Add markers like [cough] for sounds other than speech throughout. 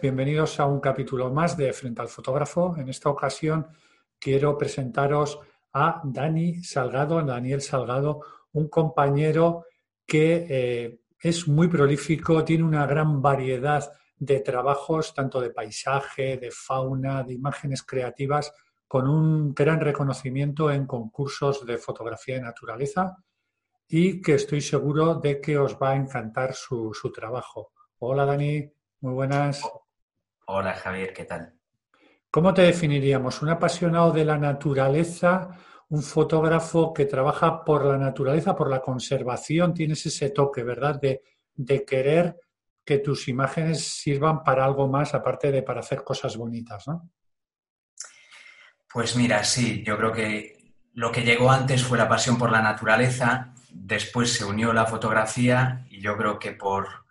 bienvenidos a un capítulo más de Frente al Fotógrafo. En esta ocasión quiero presentaros a Dani Salgado, Daniel Salgado, un compañero que eh, es muy prolífico, tiene una gran variedad de trabajos, tanto de paisaje, de fauna, de imágenes creativas, con un gran reconocimiento en concursos de fotografía de naturaleza y que estoy seguro de que os va a encantar su, su trabajo. Hola Dani, muy buenas. Hola Javier, ¿qué tal? ¿Cómo te definiríamos? ¿Un apasionado de la naturaleza? ¿Un fotógrafo que trabaja por la naturaleza, por la conservación? Tienes ese toque, ¿verdad? De, de querer que tus imágenes sirvan para algo más, aparte de para hacer cosas bonitas, ¿no? Pues mira, sí, yo creo que lo que llegó antes fue la pasión por la naturaleza, después se unió la fotografía y yo creo que por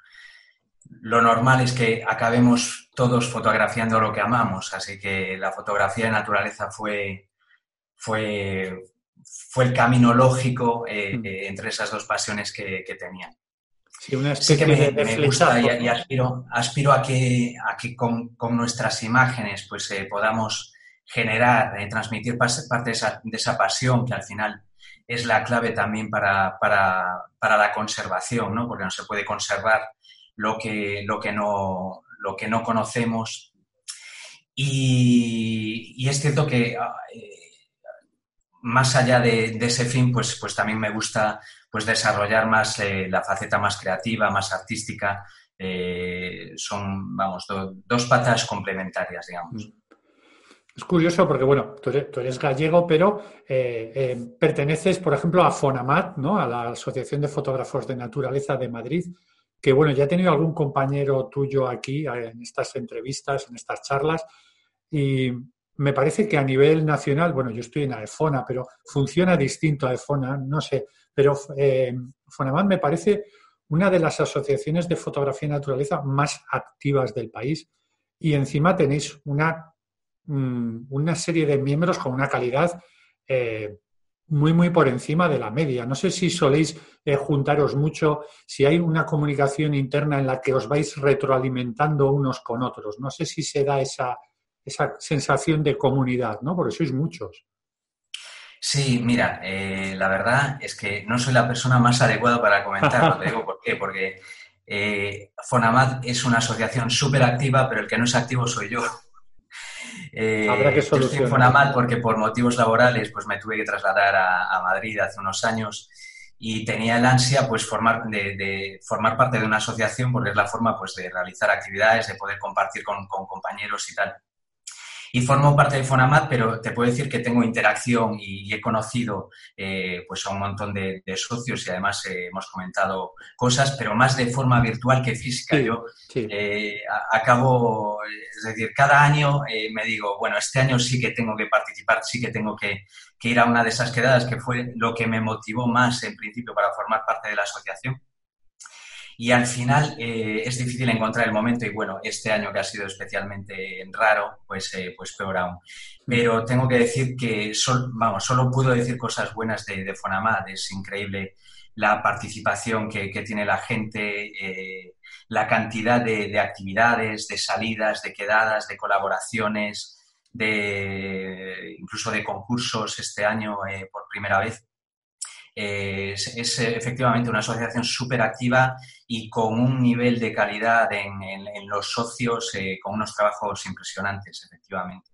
lo normal es que acabemos todos fotografiando lo que amamos, así que la fotografía de naturaleza fue, fue, fue el camino lógico eh, mm. entre esas dos pasiones que, tenía. Sí, una que me, gusta y, aspiro, aspiro, a que, a que con, nuestras imágenes pues, eh, podamos generar, eh, transmitir parte de esa, de esa, pasión que al final es la clave también para, para, para la conservación, ¿no? porque no se puede conservar lo que, lo que, no, lo que no conocemos. Y, es cierto que ah, eh, más allá de, ese fin, pues, pues también me gusta pues, desarrollar más eh, la faceta más creativa, más artística. Eh, son, vamos, dos patas complementarias, digamos. Es curioso porque, bueno, tú eres, gallego, pero perteneces, por ejemplo, a FONAMAT, ¿no? a la Asociación de Fotógrafos de Naturaleza de Madrid, que bueno, ya he tenido algún compañero tuyo aquí eh, en estas entrevistas, en estas charlas, y me parece que a nivel nacional, bueno, yo estoy en AEFONA, pero funciona distinto a AEFONA, no sé, pero eh, FONAMAT me parece una de las asociaciones de fotografía y naturaleza más activas del país. Y encima tenéis una, mm, una serie de miembros con una calidad eh, muy, muy por encima de la media. No sé si soléis eh, juntaros mucho, si hay una comunicación interna en la que os vais retroalimentando unos con otros. No sé si se da esa, esa sensación de comunidad, ¿no? Porque sois muchos. Sí, mira, eh, la verdad es que no soy la persona más adecuada para comentarlo. Te digo por qué, porque eh, Fonamat es una asociación súper activa, pero el que no es activo soy yo. Eh, Habrá que solucionar. mal porque por motivos laborales pues me tuve que trasladar a, Madrid hace unos años y tenía el ansia pues formar de, formar parte de una asociación porque es la forma pues de realizar actividades, de poder compartir con compañeros y tal y formo parte de Fonamat, pero te puedo decir que tengo interacción y, he conocido eh, pues a un montón de, socios y además eh, hemos comentado cosas, pero más de forma virtual que física. Yo eh, acabo, es decir, cada año me digo, bueno, este año sí que tengo que participar, sí que tengo que, que ir a una de esas quedadas, que fue lo que me motivó más en principio para formar parte de la asociación y al final eh, es difícil encontrar el momento y bueno, este año que ha sido especialmente raro, pues, eh, pues peor aún. Pero tengo que decir que vamos, solo puedo decir cosas buenas de, de Fonamad, es increíble la participación que, tiene la gente, eh, la cantidad de, actividades, de salidas, de quedadas, de colaboraciones, de incluso de concursos este año por primera vez es, efectivamente una asociación súper activa y con un nivel de calidad en, los socios, eh, con unos trabajos impresionantes, efectivamente.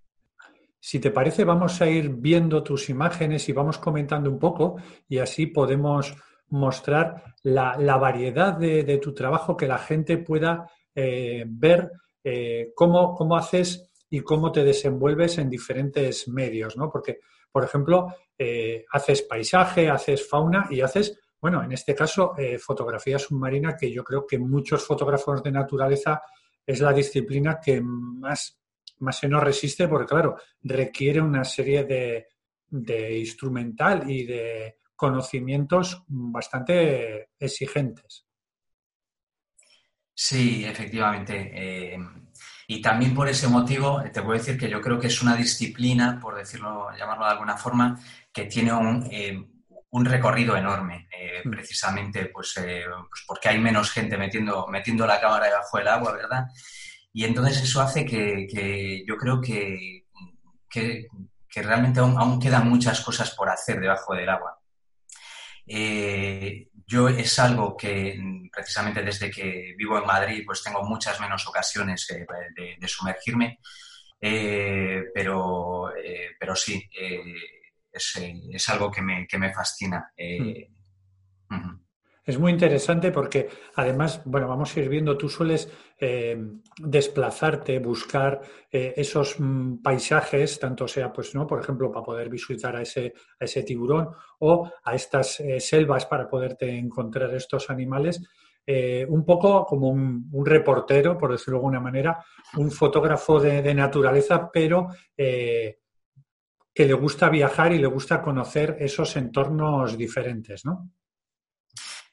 Si te parece, vamos a ir viendo tus imágenes y vamos comentando un poco y así podemos mostrar la, variedad de, tu trabajo, que la gente pueda eh, ver eh, cómo, cómo haces y cómo te desenvuelves en diferentes medios, ¿no? Porque por ejemplo, eh, haces paisaje, haces fauna y haces, bueno, en este caso, eh, fotografía submarina, que yo creo que muchos fotógrafos de naturaleza es la disciplina que más, más se nos resiste, porque claro, requiere una serie de, instrumental y de conocimientos bastante exigentes. Sí, efectivamente. Eh, y también por ese motivo te puedo decir que yo creo que es una disciplina, por decirlo, llamarlo de alguna forma, que tiene un, eh, recorrido enorme, eh, mm. precisamente pues, eh, pues, porque hay menos gente metiendo, metiendo la cámara debajo del agua, ¿verdad? Y entonces eso hace que, yo creo que, que, realmente aún, quedan muchas cosas por hacer debajo del agua. Eh, yo es algo que precisamente desde que vivo en Madrid pues tengo muchas menos ocasiones de, sumergirme, eh, pero, eh, pero sí, es, algo que me, que me fascina. Mm. Es muy interesante porque además, bueno, vamos a ir viendo, tú sueles eh, desplazarte, buscar eh, esos mm, paisajes, tanto sea, pues, ¿no? Por ejemplo, para poder visualizar a ese, a ese tiburón o a estas eh, selvas para poderte encontrar estos animales. un poco como un, reportero, por decirlo de alguna manera, un fotógrafo de, de naturaleza, pero que le gusta viajar y le gusta conocer esos entornos diferentes, ¿no?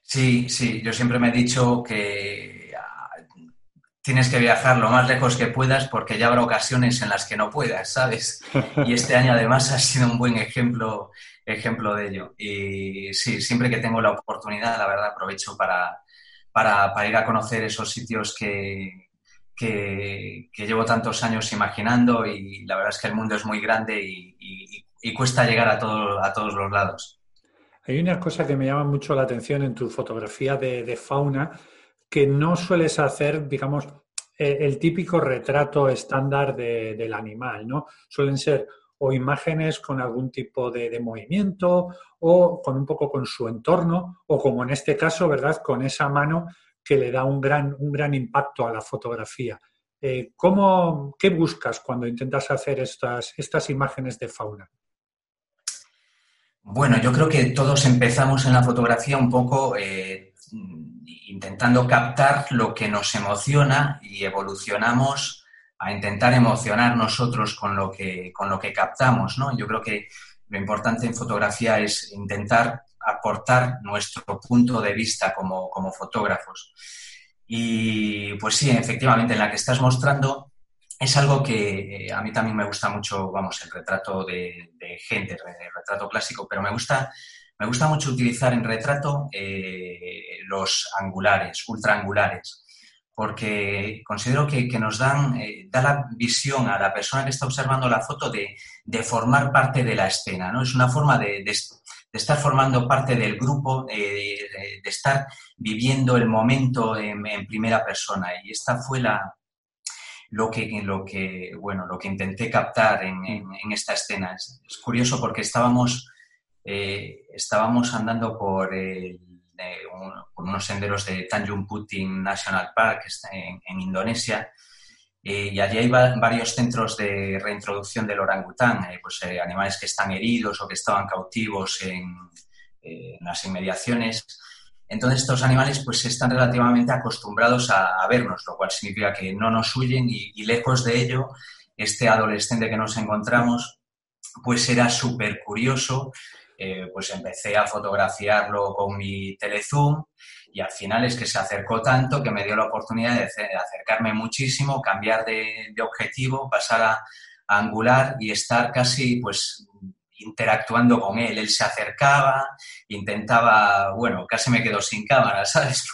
Sí, sí, yo siempre me he dicho que ah, tienes que viajar lo más lejos que puedas porque ya habrá ocasiones en las que no puedas, ¿sabes? Y este año además [laughs] ha sido un buen ejemplo, ejemplo de ello. Y sí, siempre que tengo la oportunidad, la verdad, aprovecho para, para, ir a conocer esos sitios que, que, llevo tantos años imaginando y la verdad es que el mundo es muy grande y, cuesta llegar a, todo, a todos los lados. Hay una cosa que me llama mucho la atención en tu fotografía de, fauna, que no sueles hacer, digamos, eh, el típico retrato estándar del animal, ¿no? Suelen ser o imágenes con algún tipo de, movimiento o con un poco con su entorno o como en este caso, ¿verdad? Con esa mano que le da un gran, un gran impacto a la fotografía. Eh, ¿cómo, ¿Qué buscas cuando intentas hacer estas, estas imágenes de fauna? Bueno, yo creo que todos empezamos en la fotografía un poco eh, intentando captar lo que nos emociona y evolucionamos a intentar emocionar nosotros con lo que, con lo que captamos, ¿no? Yo creo que lo importante en fotografía es intentar aportar nuestro punto de vista como, como fotógrafos. Y pues sí, efectivamente, en la que estás mostrando es algo que eh, a mí también me gusta mucho, vamos, el retrato de, gente, el retrato clásico, pero me gusta, me gusta mucho utilizar en retrato eh, los angulares, ultraangulares, porque considero que, nos dan, eh, da la visión a la persona que está observando la foto de, formar parte de la escena, ¿no? Es una forma de, estar formando parte del grupo, de, estar viviendo el momento en primera persona. Y esta fue la, lo que, lo que, bueno, lo que intenté captar en, en, esta escena. Es, curioso porque estábamos, eh, estábamos andando por, unos senderos de Tanjung Puting National Park en, en Indonesia eh, y allí hay varios centros de reintroducción del orangután, eh, pues animales que están heridos o que estaban cautivos en, en las inmediaciones. Entonces estos animales pues están relativamente acostumbrados a, vernos, lo cual significa que no nos huyen y, lejos de ello, este adolescente que nos encontramos pues era súper curioso, eh, pues empecé a fotografiarlo con mi telezoom y al final es que se acercó tanto que me dio la oportunidad de, acercarme muchísimo, cambiar de, objetivo, pasar a, a, angular y estar casi pues interactuando con él. Él se acercaba, intentaba, bueno, casi me quedo sin cámara, [laughs] ¿sabes?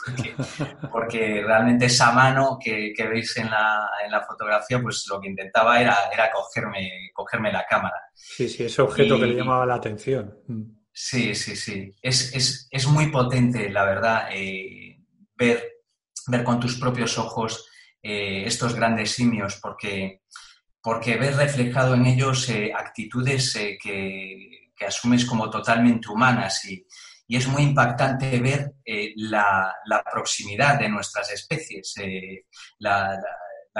Porque, realmente esa mano que, veis en la, en la, fotografía, pues lo que intentaba era, era cogerme, cogerme la cámara. Sí, sí, ese objeto que le llamaba la atención. Mm. Sí, sí, sí. Es, muy potente, la verdad, eh, ver, ver con tus propios ojos eh, estos grandes simios, porque porque ves reflejado en ellos eh, actitudes eh, que, asumes como totalmente humanas y, es muy impactante ver eh, la, proximidad de nuestras especies, la,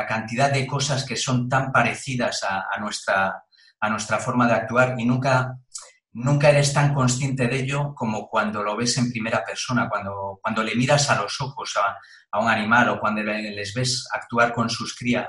cantidad de cosas que son tan parecidas a, nuestra, a nuestra forma de actuar y nunca, nunca eres tan consciente de ello como cuando lo ves en primera persona, cuando, cuando le miras a los ojos a, un animal o cuando les ves actuar con sus crías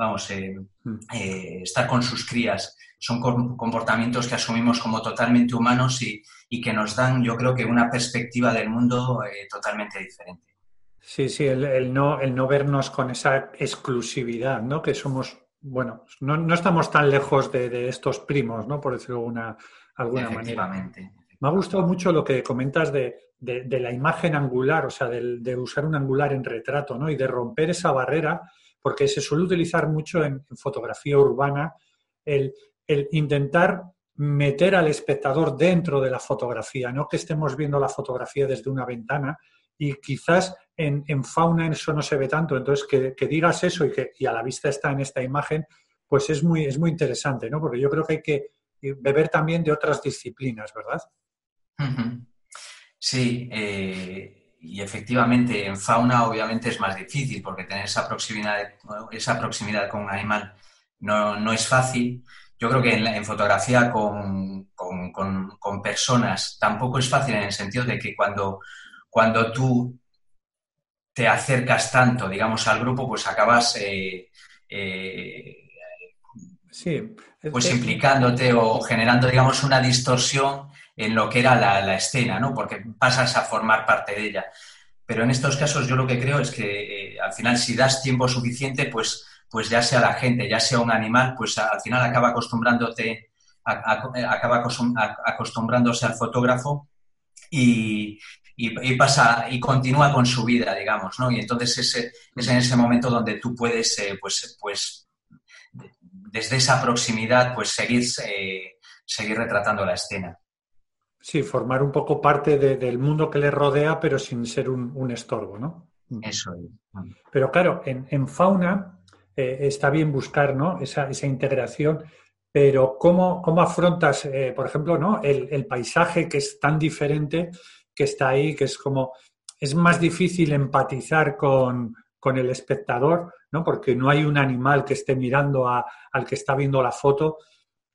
vamos, eh, mm. eh, estar con sus crías. Son comportamientos que asumimos como totalmente humanos y, que nos dan, yo creo que, una perspectiva del mundo eh, totalmente diferente. Sí, sí, el, no, el no vernos con esa exclusividad, ¿no? Que somos, bueno, no, estamos tan lejos de, estos primos, ¿no? Por decirlo de alguna, alguna Efectivamente. manera. Me ha gustado mucho lo que comentas de, la imagen angular, o sea, de, usar un angular en retrato, ¿no? Y de romper esa barrera porque se suele utilizar mucho en, fotografía urbana el, intentar meter al espectador dentro de la fotografía, no que estemos viendo la fotografía desde una ventana y quizás en, fauna eso no se ve tanto, entonces que, digas eso y que a la vista está en esta imagen, pues es muy, es muy interesante, ¿no? Porque yo creo que hay que beber también de otras disciplinas, ¿verdad? Sí, eh, y efectivamente en fauna obviamente es más difícil porque tener esa proximidad, esa proximidad con un animal no, es fácil. Yo creo que en, fotografía con, personas tampoco es fácil en el sentido de que cuando, cuando tú te acercas tanto, digamos, al grupo, pues acabas eh, eh, sí, pues implicándote o generando, digamos, una distorsión en lo que era la, escena, ¿no? Porque pasas a formar parte de ella. Pero en estos casos yo lo que creo es que eh, al final si das tiempo suficiente, pues, pues ya sea la gente, ya sea un animal, pues al final acaba acostumbrándote, acaba acostumbrándose al fotógrafo y, pasa y continúa con su vida, digamos, ¿no? Y entonces es en ese momento donde tú puedes, eh, pues, pues desde esa proximidad, pues seguir, eh, seguir retratando la escena. Sí, formar un poco parte del mundo que le rodea, pero sin ser un, estorbo, ¿no? Eso es. Pero claro, en, fauna eh, está bien buscar ¿no? esa, integración, pero ¿cómo, cómo afrontas, eh, por ejemplo, ¿no? El, paisaje que es tan diferente, que está ahí, que es como, es más difícil empatizar con, el espectador, ¿no? Porque no hay un animal que esté mirando al que está viendo la foto.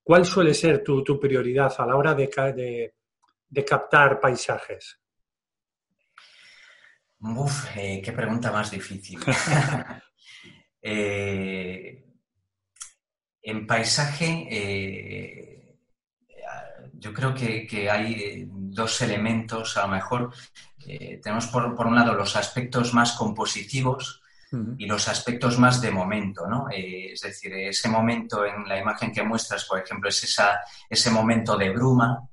¿Cuál suele ser tu, prioridad a la hora de, de, de captar paisajes? Uf, eh, qué pregunta más difícil. [laughs] Eh, en paisaje, eh, yo creo que, hay dos elementos, a lo mejor. tenemos por, un lado los aspectos más compositivos y los aspectos más de momento, ¿no? es decir, ese momento en la imagen que muestras, por ejemplo, es esa, ese momento de bruma,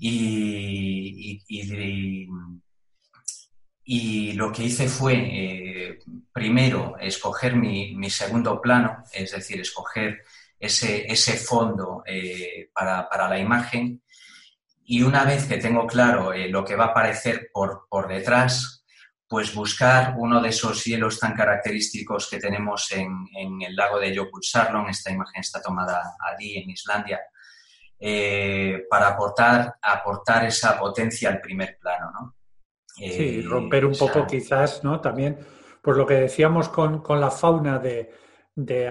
y, lo que hice fue, eh, primero, escoger mi, segundo plano, es decir, escoger ese, ese fondo eh, para, la imagen. Y una vez que tengo claro eh, lo que va a aparecer por, por detrás, pues buscar uno de esos hielos tan característicos que tenemos en, en el lago de Jökulsárlón. Esta imagen está tomada allí en Islandia eh, para aportar, aportar esa potencia al primer plano, ¿no? sí, eh, romper un poco quizás, ¿no? También, por lo que decíamos con, la fauna de,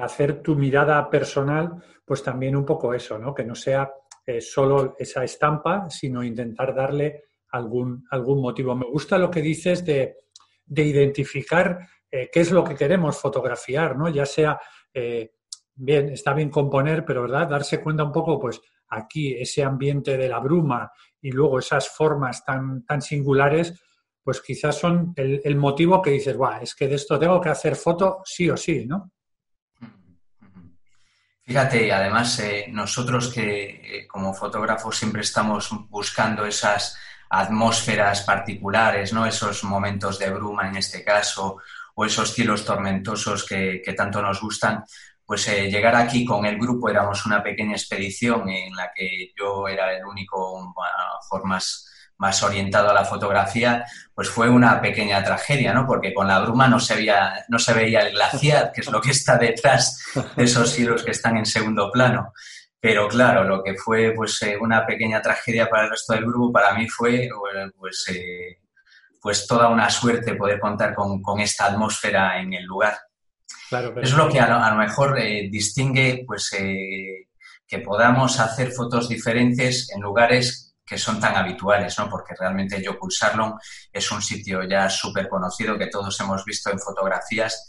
hacer tu mirada personal, pues también un poco eso, ¿no? Que no sea eh, solo esa estampa, sino intentar darle algún, algún motivo. Me gusta lo que dices de, identificar qué es lo que queremos fotografiar, ¿no? Ya sea, bien, está bien componer, pero ¿verdad? Darse cuenta un poco, pues, aquí ese ambiente de la bruma y luego esas formas tan, tan singulares, pues quizás son el, motivo que dices, Buah, es que de esto tengo que hacer foto sí o sí, ¿no? Fíjate, además eh, nosotros que eh, como fotógrafos siempre estamos buscando esas atmósferas particulares, ¿no? Esos momentos de bruma en este caso, o esos cielos tormentosos que, que tanto nos gustan, pues eh, llegar aquí con el grupo éramos una pequeña expedición en la que yo era el único, a más, orientado a la fotografía, pues fue una pequeña tragedia, ¿no? Porque con la bruma no se veía, no se veía el glaciar, que es lo que está detrás de esos cielos que están en segundo plano. Pero claro, lo que fue pues eh, una pequeña tragedia para el resto del grupo, para mí fue pues, eh, pues toda una suerte poder contar con, con esta atmósfera en el lugar es lo que a lo, mejor eh, distingue pues, eh, que podamos hacer fotos diferentes en lugares que son tan habituales, ¿no? Porque realmente Yo es un sitio ya súper conocido que todos hemos visto en fotografías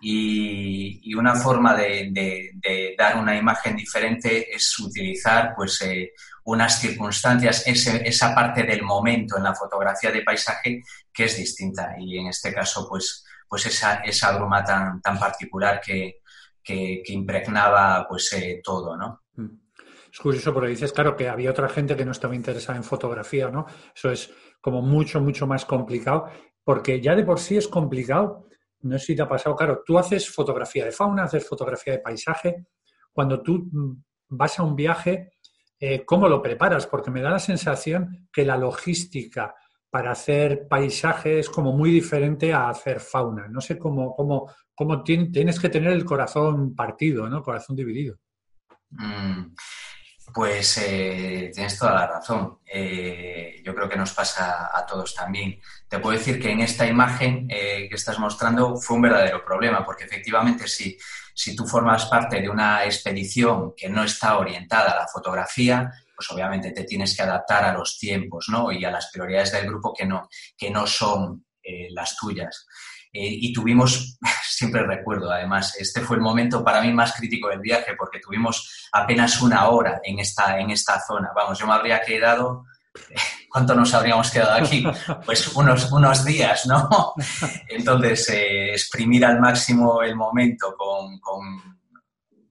y, una forma de, dar una imagen diferente es utilizar pues eh, unas circunstancias, esa parte del momento en la fotografía de paisaje que es distinta y en este caso pues pues esa, esa bruma tan, tan particular que, impregnaba pues eh, todo, ¿no? Mm. Es curioso porque dices, claro, que había otra gente que no estaba interesada en fotografía, ¿no? Eso es como mucho, mucho más complicado, porque ya de por sí es complicado no sé si te ha pasado, claro, tú haces fotografía de fauna, haces fotografía de paisaje. Cuando tú mm, vas a un viaje, eh, ¿cómo lo preparas? Porque me da la sensación que la logística para hacer paisaje es como muy diferente a hacer fauna. No sé cómo, cómo, cómo tienes que tener el corazón partido, ¿no? Corazón dividido. Mm, pues eh, tienes toda la razón. Eh, yo creo que nos pasa a todos también. Te puedo decir que en esta imagen eh, que estás mostrando fue un verdadero problema, porque efectivamente si, si tú formas parte de una expedición que no está orientada a la fotografía, pues obviamente te tienes que adaptar a los tiempos ¿no? y a las prioridades del grupo que no, que no son las tuyas. Eh, y tuvimos, [laughs] siempre recuerdo además, este fue el momento para mí más crítico del viaje porque tuvimos apenas una hora en esta, en esta zona. Vamos, yo me habría quedado, [laughs] ¿cuánto nos habríamos quedado aquí? [laughs] Pues unos, unos días, ¿no? Entonces, eh, exprimir al máximo el momento con,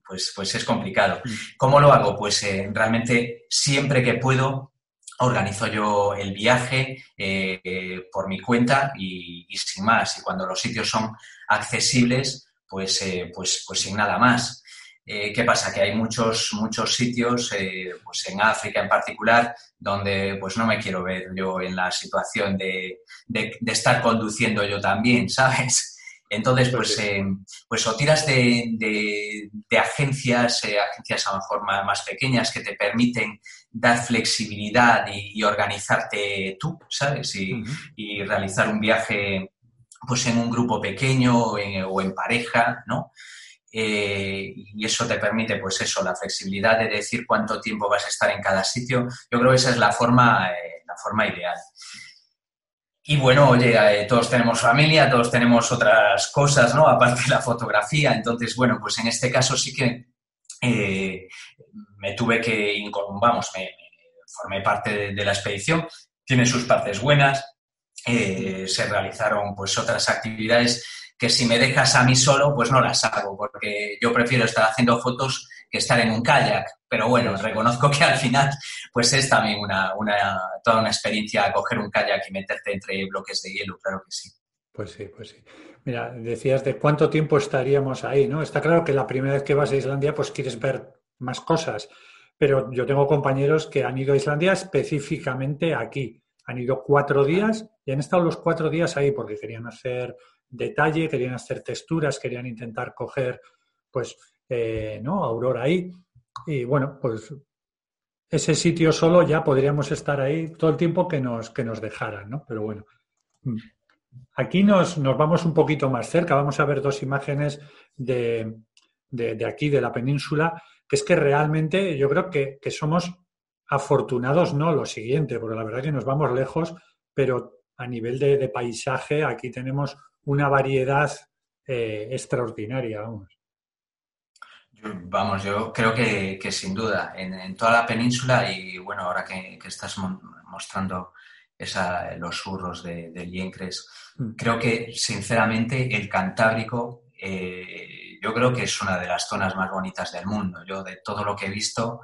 pues, pues es complicado. Mm. ¿Cómo lo hago? Pues eh, realmente siempre que puedo organizo yo el viaje eh, por mi cuenta y, sin más. Y cuando los sitios son accesibles, pues, eh, pues, pues sin nada más. ¿Qué pasa? Que hay muchos, muchos sitios, pues en África en particular, donde pues no me quiero ver yo en la situación de, de, estar conduciendo yo también, [laughs] ¿sabes? Entonces, pues, pues o tiras de, de, agencias, agencias a lo mejor más, más, pequeñas que te permiten dar flexibilidad y, organizarte tú, ¿sabes? Y, realizar un viaje pues en un grupo pequeño o en, pareja, ¿no? Eh, y eso te permite, pues eso, la flexibilidad de decir cuánto tiempo vas a estar en cada sitio. Yo creo que esa es la forma, eh, la forma ideal. Y bueno, oye, eh, todos tenemos familia, todos tenemos otras cosas, ¿no? Aparte de la fotografía. Entonces, bueno, pues en este caso sí que me tuve que, vamos, me, formé parte de, la expedición, tiene sus partes buenas, eh, se realizaron pues otras actividades que si me dejas a mí solo, pues no las hago, porque yo prefiero estar haciendo fotos que estar en un kayak. Pero bueno, reconozco que al final, pues es también una, una, toda una experiencia coger un kayak y meterte entre bloques de hielo, claro que sí. Pues sí, pues sí. Mira, decías de cuánto tiempo estaríamos ahí, ¿no? Está claro que la primera vez que vas a Islandia, pues quieres ver más cosas. Pero yo tengo compañeros que han ido a Islandia específicamente aquí. Han ido cuatro días y han estado los cuatro días ahí porque querían hacer detalle, querían hacer texturas, querían intentar coger, pues, eh, ¿no? Aurora ahí. Y bueno, pues ese sitio solo ya podríamos estar ahí todo el tiempo que nos, que nos dejaran, ¿no? Pero bueno. Mm. Aquí nos, nos vamos un poquito más cerca. Vamos a ver dos imágenes de, de aquí, de la península, que es que realmente yo creo que, somos afortunados, no lo siguiente, porque la verdad que nos vamos lejos, pero a nivel de, paisaje aquí tenemos una variedad eh, extraordinaria. Vamos. Vamos, yo creo que, sin duda, en, toda la península y bueno, ahora que, estás mostrando los surros de, de mm. creo que sinceramente el Cantábrico eh, yo creo que es una de las zonas más bonitas del mundo. Yo de todo lo que he visto,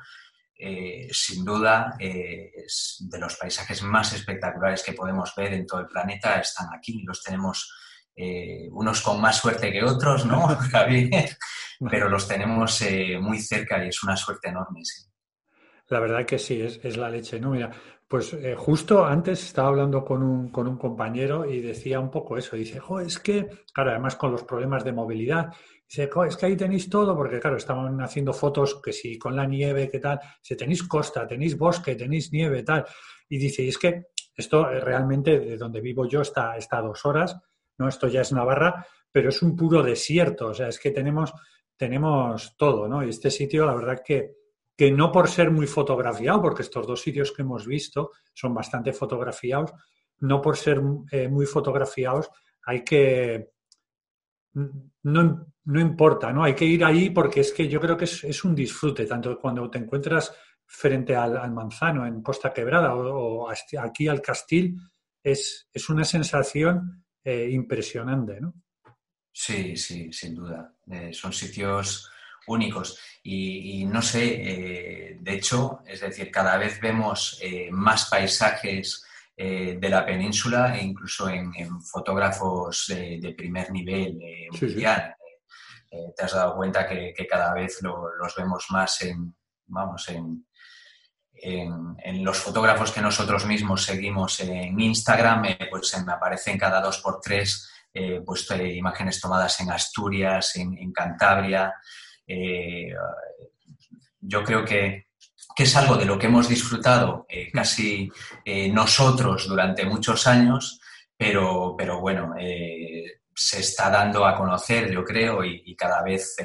eh, sin duda, eh, es de los paisajes más espectaculares que podemos ver en todo el planeta, están aquí. Los tenemos eh, unos con más suerte que otros, ¿no, [laughs] Javier? Pero los tenemos muy cerca y es una suerte enorme. La verdad que sí, es, la leche, ¿no? Mira, pues justo antes estaba hablando con un, con un compañero y decía un poco eso. Dice, jo, es que, claro, además con los problemas de movilidad, Dice, es que ahí tenéis todo, porque claro, estaban haciendo fotos que si con la nieve, qué tal, si tenéis costa, tenéis bosque, tenéis nieve, tal. Y dice, y es que esto eh, realmente de donde vivo yo está, está a dos horas, ¿no? Esto ya es Navarra, pero es un puro desierto, o sea, es que tenemos, tenemos todo, ¿no? Y este sitio, la verdad que, que no por ser muy fotografiado, porque estos dos sitios que hemos visto son bastante fotografiados, no por ser eh, muy fotografiados, hay que no, no, importa, ¿no? Hay que ir ahí porque es que yo creo que es, un disfrute, tanto cuando te encuentras frente al, manzano en Costa Quebrada o, aquí al Castil, es, es una sensación eh, impresionante, ¿no? Sí, sí, sin duda. Eh, son sitios únicos. Y, no sé, eh, de hecho, es decir, cada vez vemos más paisajes de la península e incluso en, fotógrafos de, primer nivel mundial. te has dado cuenta que, cada vez los vemos más en, vamos, en, en, los fotógrafos que nosotros mismos seguimos en Instagram, pues me aparecen cada dos por tres pues, imágenes tomadas en Asturias, en, Cantabria. yo creo que, que es algo de lo que hemos disfrutado eh, casi eh, nosotros durante muchos años, pero, pero bueno, eh, se está dando a conocer, yo creo, y, cada, vez,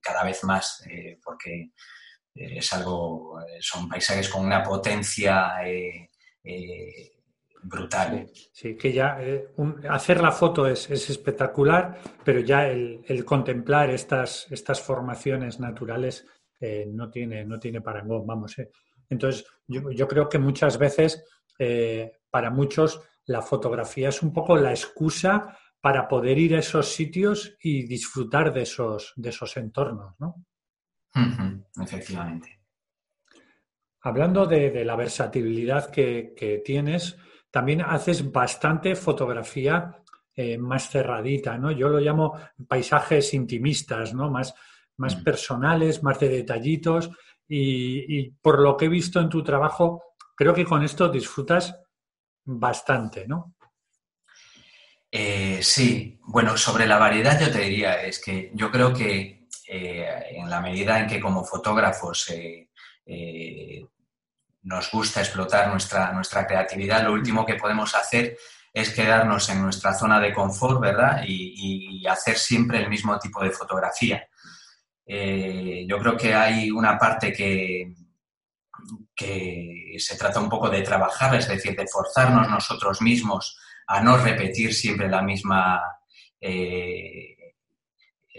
cada vez más, porque es algo, son paisajes con una potencia brutal. Sí, que ya hacer la foto es, espectacular, pero ya el, el, contemplar estas, estas formaciones naturales eh, no, tiene, no tiene parangón, vamos. Eh. Entonces, yo, creo que muchas veces, eh, para muchos, la fotografía es un poco la excusa para poder ir a esos sitios y disfrutar de esos, de esos entornos, ¿no? Efectivamente. Hablando de, la versatilidad que, tienes, también haces bastante fotografía más cerradita, ¿no? Yo lo llamo paisajes intimistas, ¿no? Más, más mm. personales, más de detallitos y, por lo que he visto en tu trabajo, creo que con esto disfrutas bastante, ¿no? Eh, sí, bueno, sobre la variedad yo te diría, es que yo creo que eh, en la medida en que como fotógrafos eh, nos gusta explotar nuestra, nuestra creatividad, lo último que podemos hacer es quedarnos en nuestra zona de confort, ¿verdad? y hacer siempre el mismo tipo de fotografía. Eh, yo creo que hay una parte que, que se trata un poco de trabajar, es decir, de forzarnos nosotros mismos a no repetir siempre la misma, eh,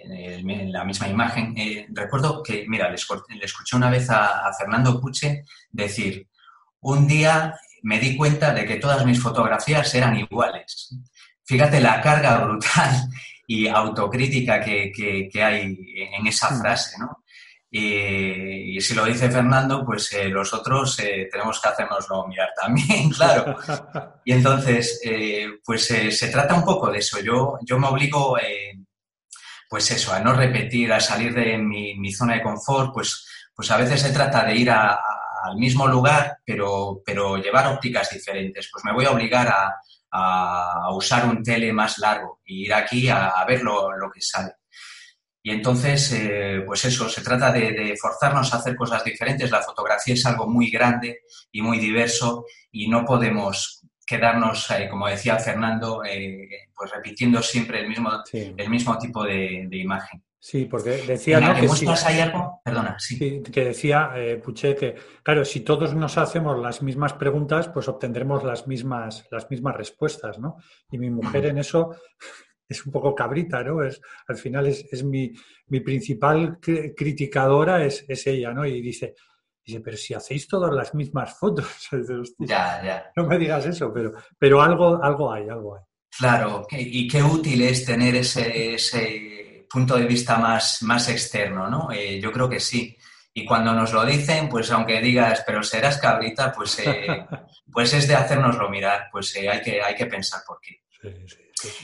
la misma imagen. Eh, recuerdo que, mira, le, escuché una vez a, Fernando Puche decir, un día me di cuenta de que todas mis fotografías eran iguales. Fíjate la carga brutal y autocrítica que, que, hay en esa frase, ¿no? Y, si lo dice Fernando, pues eh, los otros eh, tenemos que hacernoslo mirar también, [laughs] claro. Y entonces, eh, pues se trata un poco de eso. Yo, yo me obligo, pues eso, a no repetir, a salir de mi, zona de confort, pues, pues a veces se trata de ir al mismo lugar, pero, pero llevar ópticas diferentes. Pues me voy a obligar a, a, usar un tele más largo y ir aquí a, ver lo, que sale. Y entonces, eh, pues eso, se trata de, forzarnos a hacer cosas diferentes. La fotografía es algo muy grande y muy diverso y no podemos quedarnos, eh, como decía Fernando, eh, pues repitiendo siempre el mismo, el mismo tipo de imagen. Sí, porque decía ¿no? que, hay algo, perdona, sí. que decía eh, Puché que, claro, si todos nos hacemos las mismas preguntas, pues obtendremos las mismas, las mismas respuestas, ¿no? Y mi mujer en eso [laughs] es un poco cabrita, ¿no? Es, al final es, es mi, mi, principal criticadora, es, es, ella, ¿no? Y dice, dice, pero si hacéis todas las mismas fotos, [laughs] ya, ya. no me digas eso, pero, pero algo, algo hay, algo hay. Claro, y qué útil es tener ese, ese punto de vista más, más externo, ¿no? Eh, yo creo que sí. Y cuando nos lo dicen, pues aunque digas, pero serás cabrita, pues, eh, [laughs] pues es de hacérnoslo mirar, pues eh, hay, que, hay que pensar por qué.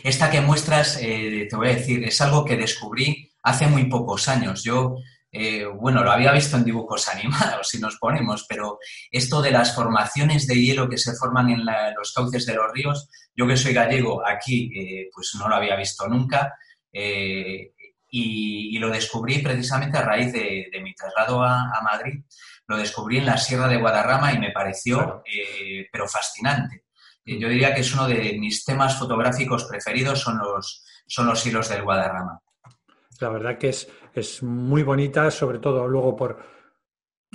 Esta que muestras, te voy a decir, es algo que descubrí hace muy pocos años. Yo, bueno, lo había visto en dibujos [laughs] animados, si nos ponemos, pero esto de las formaciones de hielo que se forman en, los cauces de los ríos, yo que soy gallego, aquí pues no lo había visto nunca. Eh, y, lo descubrí precisamente a raíz de, mi traslado a, Madrid. Lo descubrí en la Sierra de Guadarrama y me pareció, eh, pero fascinante. Eh, yo diría que es uno de mis temas fotográficos preferidos, son los, son los hilos del Guadarrama. La verdad que es, es muy bonita, sobre todo luego por,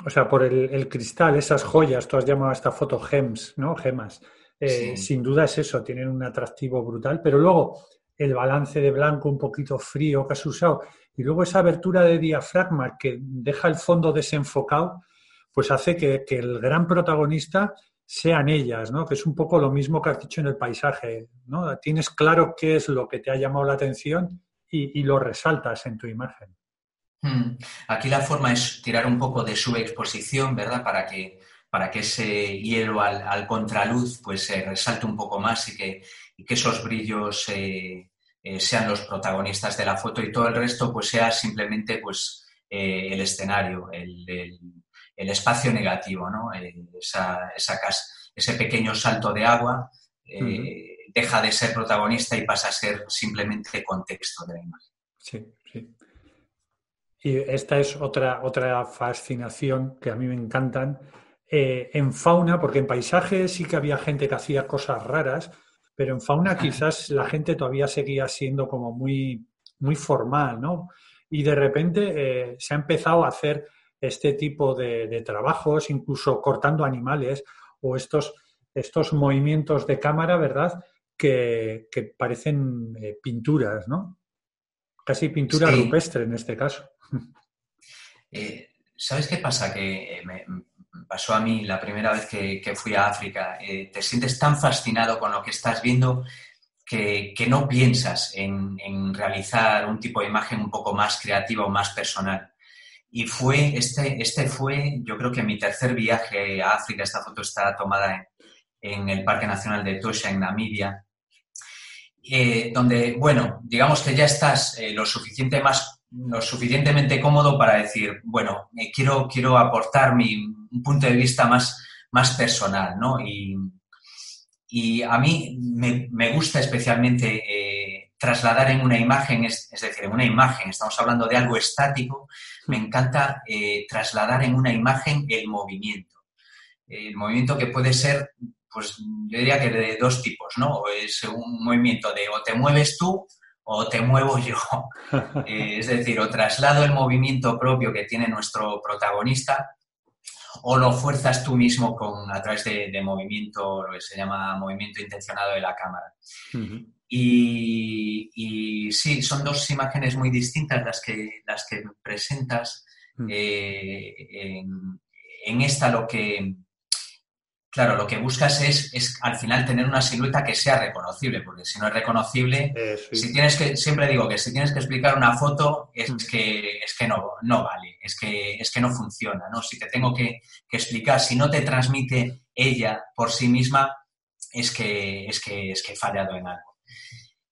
o sea, por el, cristal, esas joyas, tú has llamado a esta foto gems, ¿no? Gemas. Sin duda es eso, tienen un atractivo brutal, pero luego el balance de blanco un poquito frío que has usado y luego esa abertura de diafragma que deja el fondo desenfocado, pues hace que, el gran protagonista sean ellas, ¿no? Que es un poco lo mismo que has dicho en el paisaje, ¿no? Tienes claro qué es lo que te ha llamado la atención y, lo resaltas en tu imagen. Hmm. Aquí la forma es tirar un poco de subexposición, ¿verdad? Para que para que ese hielo al, contraluz pues se resalte un poco más y que, que esos brillos eh, eh, sean los protagonistas de la foto y todo el resto pues sea simplemente pues eh, el escenario, el, espacio negativo, ¿no? esa, esa ese pequeño salto de agua deja de ser protagonista y pasa a ser simplemente contexto de la imagen. Sí, sí. Y esta es otra, otra fascinación que a mí me encantan. Eh, en fauna, porque en paisaje sí que había gente que hacía cosas raras, pero en fauna quizás la gente todavía seguía siendo como muy, muy formal, ¿no? Y de repente eh, se ha empezado a hacer este tipo de, trabajos, incluso cortando animales o estos, estos movimientos de cámara, ¿verdad? Que, parecen eh, pinturas, ¿no? Casi pintura rupestre en este caso. [laughs] Eh, ¿Sabes qué pasa? Que me pasó a mí la primera vez que, fui a África. Eh, te sientes tan fascinado con lo que estás viendo que, no piensas en, realizar un tipo de imagen un poco más creativa o más personal. Y fue, este, este fue, yo creo que mi tercer viaje a África. Esta foto está tomada en, el Parque Nacional de Tosha, en Namibia. Eh, donde, bueno, digamos que ya estás lo suficiente más lo suficientemente cómodo para decir, bueno, eh, quiero, quiero aportar mi un punto de vista más, más personal, ¿no? Y, a mí me, gusta especialmente eh, trasladar en una imagen, es, decir, en una imagen, estamos hablando de algo estático, me encanta eh, trasladar en una imagen el movimiento. El movimiento que puede ser, pues yo diría que de dos tipos, ¿no? Es un movimiento de o te mueves tú o te muevo yo. [laughs] Eh, es decir, o traslado el movimiento propio que tiene nuestro protagonista o lo fuerzas tú mismo con, a través de, movimiento, lo que se llama movimiento intencionado de la cámara. y, sí, son dos imágenes muy distintas las que, las que presentas. Eh, en, esta lo que, Claro, lo que buscas es, es, al final tener una silueta que sea reconocible, porque si no es reconocible, si tienes que, siempre digo que si tienes que explicar una foto, es mm. que, es que no, no vale, es que, es que no funciona, ¿no? Si te tengo que, explicar, si no te transmite ella por sí misma, es que, es que, es que he fallado en algo.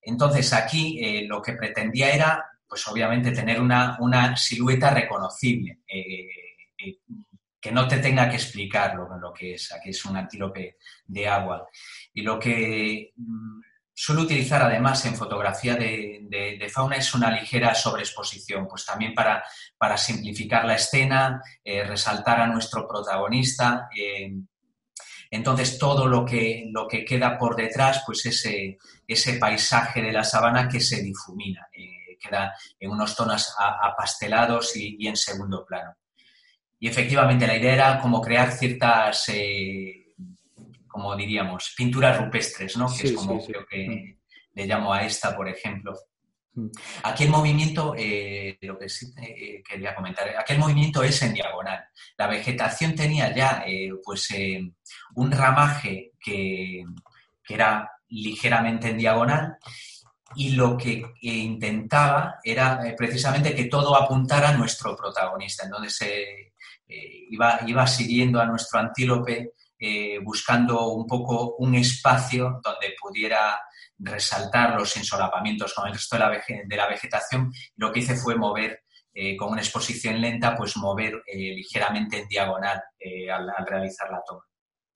Entonces, aquí eh, lo que pretendía era, pues obviamente, tener una, una silueta reconocible. Eh, eh, que no te tenga que explicar lo, que es, aquí es un antílope de agua. Y lo que mm, suelo utilizar además en fotografía de, fauna es una ligera sobreexposición, pues también para, para simplificar la escena, eh, resaltar a nuestro protagonista. Eh, entonces todo lo que, lo que queda por detrás, pues ese, ese paisaje de la sabana que se difumina, eh, queda en unos tonos apastelados y en segundo plano. Y efectivamente la idea era como crear ciertas, eh, como diríamos, pinturas rupestres, ¿no? Que es como creo que mm. le llamo a esta, por ejemplo. Mm. Aquí el movimiento, eh, lo que sí eh, quería comentar, aquel movimiento es en diagonal. La vegetación tenía ya pues un ramaje que, que, era ligeramente en diagonal y lo que intentaba era precisamente que todo apuntara a nuestro protagonista. Entonces eh, iba, iba siguiendo a nuestro antílope eh, buscando un poco un espacio donde pudiera resaltar los ensolapamientos con el resto de la, vegetación. Lo que hice fue mover eh, con una exposición lenta, pues mover ligeramente en diagonal al, realizar la toma.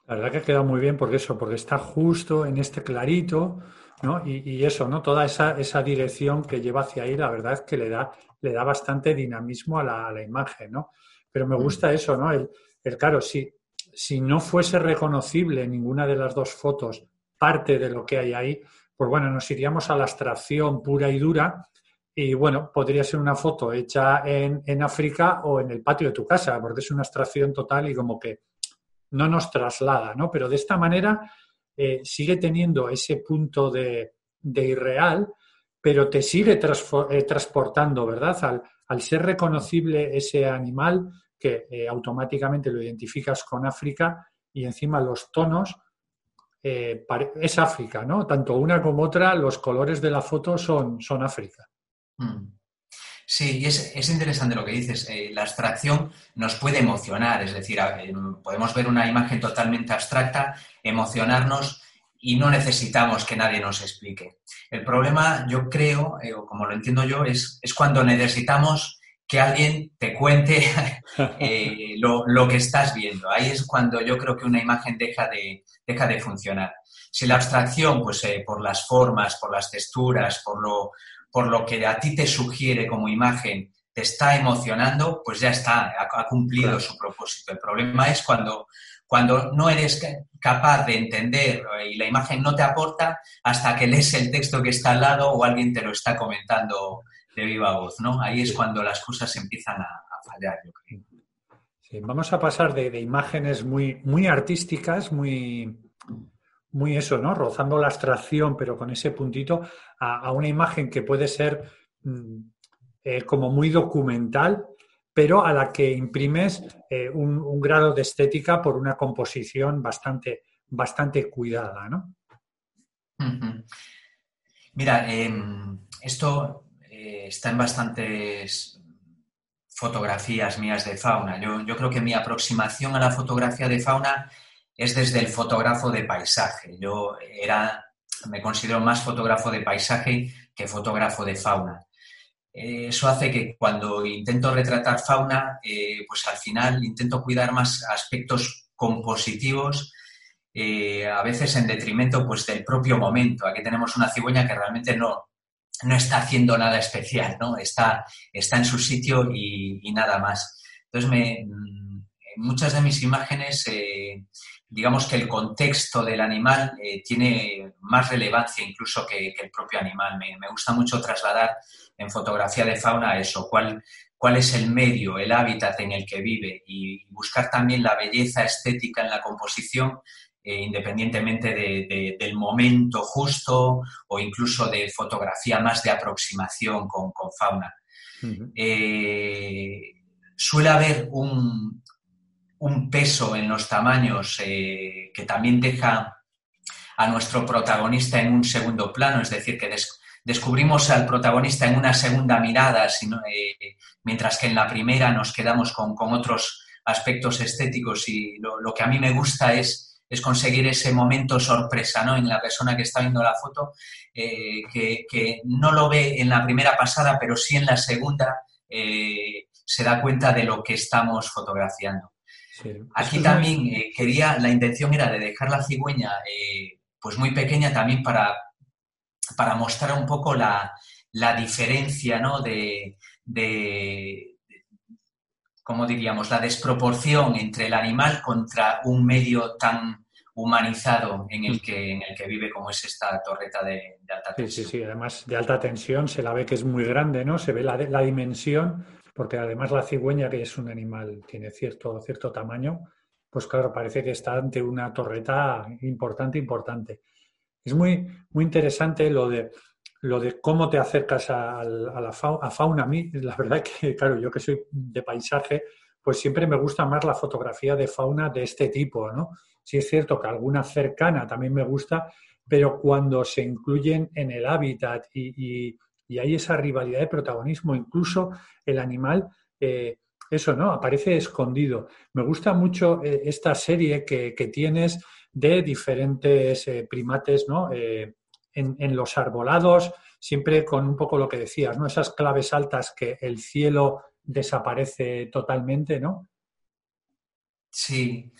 La verdad que queda muy bien porque eso, porque está justo en este clarito, ¿no? Y, eso, ¿no? Toda esa, esa, dirección que lleva hacia ahí, la verdad es que le da, le da bastante dinamismo a la, a la imagen, ¿no? Pero me mm. gusta eso, ¿no? El, claro, si, si no fuese reconocible ninguna de las dos fotos parte de lo que hay ahí, pues bueno, nos iríamos a la abstracción pura y dura y bueno, podría ser una foto hecha en, en, África o en el patio de tu casa, porque es una abstracción total y como que no nos traslada, ¿no? Pero de esta manera eh, sigue teniendo ese punto de, de irreal, pero te sigue eh, transportando, ¿verdad? Al, al ser reconocible ese animal, que eh, automáticamente lo identificas con África y encima los tonos, eh, es África, ¿no? Tanto una como otra, los colores de la foto son, son África. Mm. Sí, es, es interesante lo que dices. Eh, la abstracción nos puede emocionar, es decir, podemos ver una imagen totalmente abstracta, emocionarnos y no necesitamos que nadie nos explique. El problema, yo creo, eh, o como lo entiendo yo, es, es, cuando necesitamos que alguien te cuente [laughs] eh, lo, lo, que estás viendo. Ahí es cuando yo creo que una imagen deja de, deja de funcionar. Si la abstracción, pues por las formas, por las texturas, por lo, por lo que a ti te sugiere como imagen, te está emocionando, pues ya está, ha, cumplido su propósito. El problema es cuando, cuando no eres capaz de entender y la imagen no te aporta hasta que lees el texto que está al lado o alguien te lo está comentando de viva voz, ¿no? Ahí es cuando las cosas empiezan a, fallar, yo creo. vamos a pasar de, de, imágenes muy, muy artísticas, muy, muy eso, ¿no? Rozando la abstracción, pero con ese puntito, a, una imagen que puede ser mm, eh, como muy documental, pero a la que imprimes eh, un, grado de estética por una composición bastante, bastante cuidada, ¿no? Mira, em, esto eh, está en bastantes fotografías mías de fauna. Yo, yo creo que mi aproximación a la fotografía de fauna es desde el fotógrafo de paisaje. Yo era, me considero más fotógrafo de paisaje que fotógrafo de fauna. Eh, eso hace que cuando intento retratar fauna, eh, pues al final intento cuidar más aspectos compositivos, eh, a veces en detrimento pues, del propio momento. Aquí tenemos una cigüeña que realmente no, no está haciendo nada especial, ¿no? está, está en su sitio y, nada más. Entonces, me, mm, en muchas de mis imágenes digamos que el contexto del animal eh, tiene más relevancia incluso que, el propio animal. Me, gusta mucho trasladar en fotografía de fauna eso, cuál, cuál es el medio, el hábitat en el que vive y buscar también la belleza estética en la composición. Eh, independientemente del momento justo o incluso de fotografía más de aproximación con, fauna. Eh, suele haber un, un peso en los tamaños eh, que también deja a nuestro protagonista en un segundo plano, es decir, que descubrimos al protagonista en una segunda mirada, eh, mientras que en la primera nos quedamos con, otros aspectos estéticos y lo, que a mí me gusta es, conseguir ese momento sorpresa ¿no? en la persona que está viendo la foto, eh, que, no lo ve en la primera pasada, pero sí en la segunda se da cuenta de lo que estamos fotografiando. Aquí también eh, quería, la intención era de dejar la cigüeña eh, pues muy pequeña también para, para mostrar un poco la, diferencia, ¿no? De, de, ¿cómo diríamos? La desproporción entre el animal contra un medio tan humanizado en el mm. que, en el que vive como es esta torreta de, alta tensión. Sí, sí, sí, además de alta tensión se la ve que es muy grande, ¿no? Se ve la, la dimensión porque además la cigüeña, que es un animal, tiene cierto, cierto tamaño, pues claro, parece que está ante una torreta importante, importante. Es muy, muy interesante lo de, lo de cómo te acercas a, la fauna. A mí, la verdad que, claro, yo que soy de paisaje, pues siempre me gusta más la fotografía de fauna de este tipo, ¿no? Sí es cierto que alguna cercana también me gusta, pero cuando se incluyen en el hábitat y hay esa rivalidad de protagonismo. Incluso el animal, eh, eso, ¿no? Aparece escondido. Me gusta mucho eh, esta serie que, tienes de diferentes eh, primates, ¿no? En, los arbolados, siempre con un poco lo que decías, ¿no? Esas claves altas que el cielo desaparece totalmente, ¿no? Sí,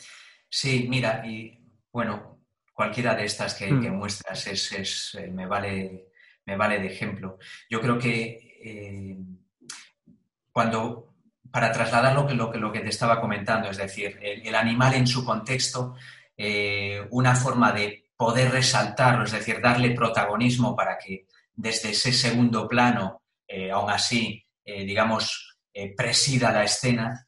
sí, mira, y bueno, cualquiera de estas que, hmm. muestras es, me vale me vale de ejemplo. Yo creo que eh, cuando, para trasladar lo que, lo, lo, que te estaba comentando, es decir, el, animal en su contexto, eh, una forma de poder resaltarlo, es decir, darle protagonismo para que desde ese segundo plano, eh, aún así, digamos, presida la escena,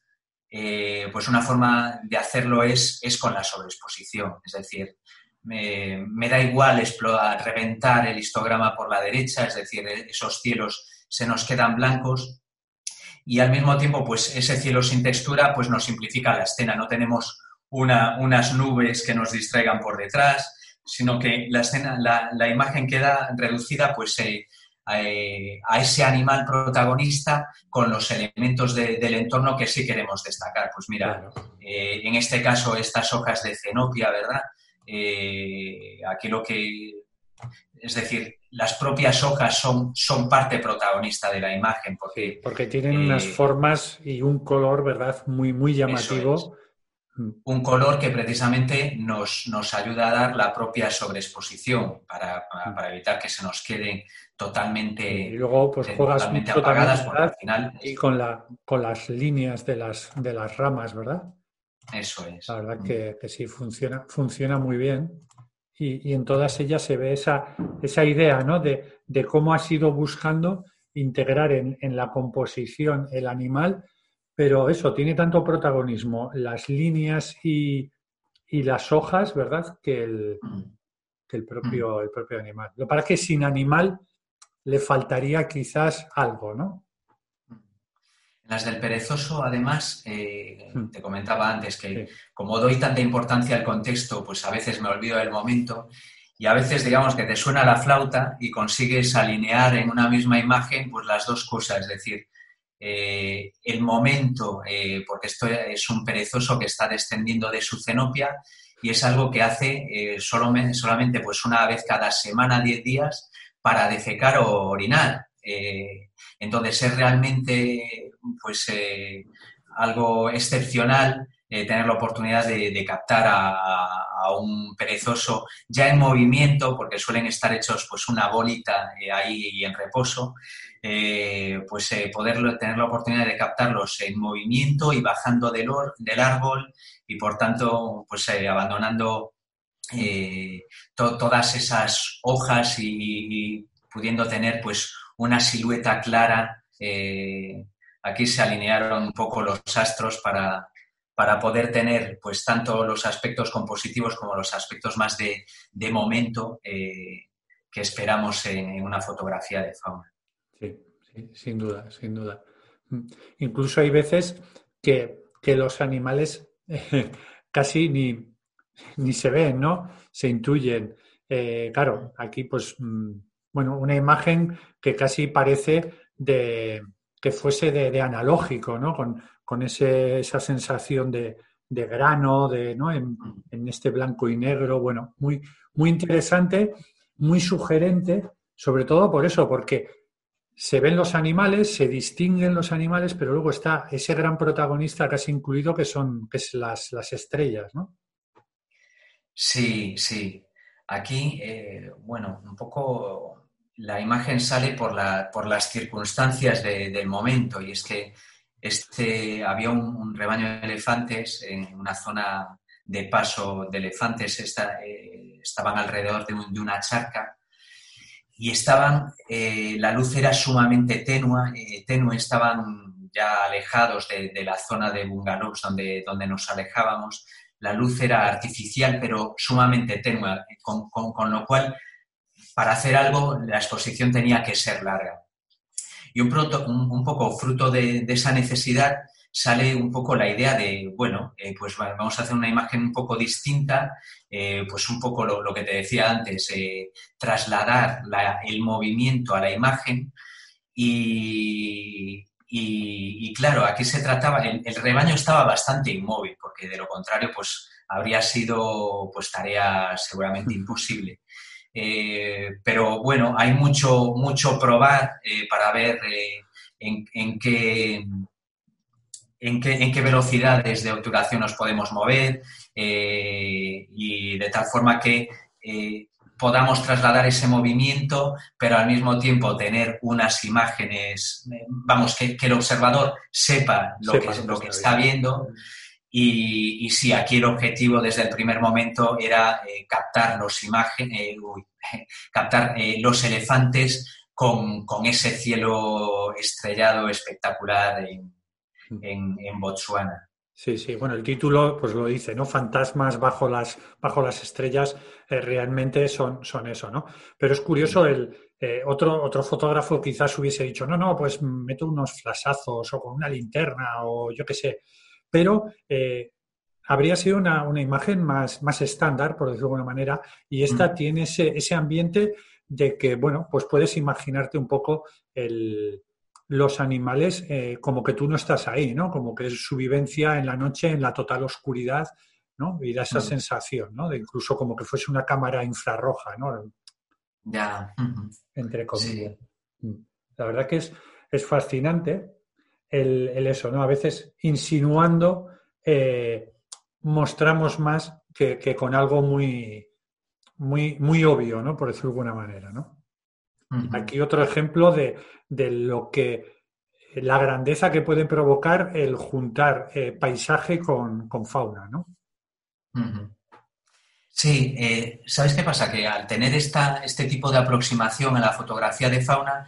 pues una forma de hacerlo es, es con la sobreexposición, es decir, me, da igual explorar, reventar el histograma por la derecha, es decir, esos cielos se nos quedan blancos y al mismo tiempo, pues ese cielo sin textura, pues nos simplifica la escena, no tenemos unas nubes que nos distraigan por detrás, sino que la escena, la, imagen queda reducida pues eh, eh, a ese animal protagonista con los elementos del entorno que sí queremos destacar. Pues mira, eh, en este caso estas hojas de cenopia, ¿verdad? Eh, aquí lo que, es decir, las propias hojas son, son parte protagonista de la imagen. Porque, porque tienen unas formas y un color, ¿verdad? Muy, muy llamativo un color que precisamente nos, nos, ayuda a dar la propia sobreexposición para, mm. evitar que se nos queden totalmente, y luego, pues, juegas apagadas al final... Y con, la, con las líneas de las, de las ramas, ¿verdad? Eso es. La verdad que, que sí, funciona, funciona muy bien. Y, y, en todas ellas se ve esa, esa idea ¿no? de, de, cómo has ido buscando integrar en, en la composición el animal pero eso, tiene tanto protagonismo las líneas y, las hojas, ¿verdad? Que el, mm. el, propio, mm. el propio animal. Lo para que sin animal le faltaría quizás algo, ¿no? Las del perezoso, además, eh, mm. te comentaba antes que como doy tanta importancia al contexto, pues a veces me olvido del momento y a veces digamos que te suena la flauta y consigues alinear en una misma imagen pues las dos cosas, es decir, eh, el momento, eh, porque esto es un perezoso que está descendiendo de su cenopia y es algo que hace eh, solamente pues una vez cada semana, 10 días, para defecar o orinar. entonces es realmente pues algo excepcional tener la oportunidad de, captar a, un perezoso ya en movimiento, porque suelen estar hechos pues una bolita ahí en reposo, eh, pues eh, poder tener la oportunidad de captarlos en movimiento y bajando del, del árbol y por tanto pues eh, abandonando todas esas hojas y, pudiendo tener pues una silueta clara. Aquí se alinearon un poco los astros para, para poder tener pues tanto los aspectos compositivos como los aspectos más de, momento que esperamos en una fotografía de fauna. Sí, sin duda, sin duda. Mm. Incluso hay veces que, los animales [laughs] casi ni, ni, se ven, ¿no? Se intuyen. Eh, claro, aquí pues, mm, bueno, una imagen que casi parece de que fuese de, analógico, ¿no? Con, con ese, esa sensación de, de grano, de, ¿no? En, en, este blanco y negro, bueno, muy, muy interesante, muy sugerente, sobre todo por eso, porque se ven los animales, se distinguen los animales, pero luego está ese gran protagonista casi incluido que son que es las, las estrellas, ¿no? Sí, sí. Aquí, eh, bueno, un poco la imagen sale por, la, por las circunstancias del momento. Y es que este, había un, rebaño de elefantes en una zona de paso de elefantes, eh, estaban alrededor de, una charca. Y estaban, eh, la luz era sumamente tenue, eh, tenue. Estaban ya alejados de, la zona de bungalows donde, donde nos alejábamos. La luz era artificial, pero sumamente tenue, con, con, lo cual, para hacer algo, la exposición tenía que ser larga. Y un, pronto, un, poco fruto de, de, esa necesidad sale un poco la idea de, bueno, eh, pues vamos a hacer una imagen un poco distinta, eh, pues un poco lo, que te decía antes, eh, trasladar el movimiento a la imagen y, y, claro, aquí se trataba, el, rebaño estaba bastante inmóvil, porque de lo contrario, pues habría sido pues tarea seguramente imposible. Pero bueno, hay mucho, mucho probar para ver en, en, qué, en qué, velocidades de obturación nos podemos mover eh, y de tal forma que eh, podamos trasladar ese movimiento, pero al mismo tiempo tener unas imágenes, vamos, que, el observador sepa lo que, lo que está viendo. Y, y, sí, aquí el objetivo desde el primer momento era eh, captar los imágenes, [laughs] captar los elefantes con, con, ese cielo estrellado espectacular en, en, en Botswana. Sí, sí, bueno, el título pues lo dice, ¿no? Fantasmas bajo las, bajo las estrellas eh, realmente son, son eso, ¿no? Pero es curioso, el eh, otro, otro fotógrafo quizás hubiese dicho, no, no, pues meto unos flasazos o con una linterna o yo qué sé, pero eh, habría sido una, una, imagen más, más estándar, por decirlo de alguna manera, y esta mm. tiene ese, ese ambiente de que, bueno, pues puedes imaginarte un poco los animales eh, como que tú no estás ahí, ¿no? Como que es su vivencia en la noche, en la total oscuridad, ¿no? Y da esa sensación, ¿no? De incluso como que fuese una cámara infrarroja, ¿no? Ya. Entre comillas. Mm. La verdad que es, es fascinante el, eso, ¿no? A veces insinuando eh, mostramos más que, con algo muy, muy, muy obvio, ¿no? Por decirlo de alguna manera, ¿no? Aquí otro ejemplo de, lo que la grandeza que puede provocar el juntar eh, paisaje con, fauna, ¿no? Sí, eh, ¿sabes qué pasa? Que al tener esta, este tipo de aproximación a la fotografía de fauna,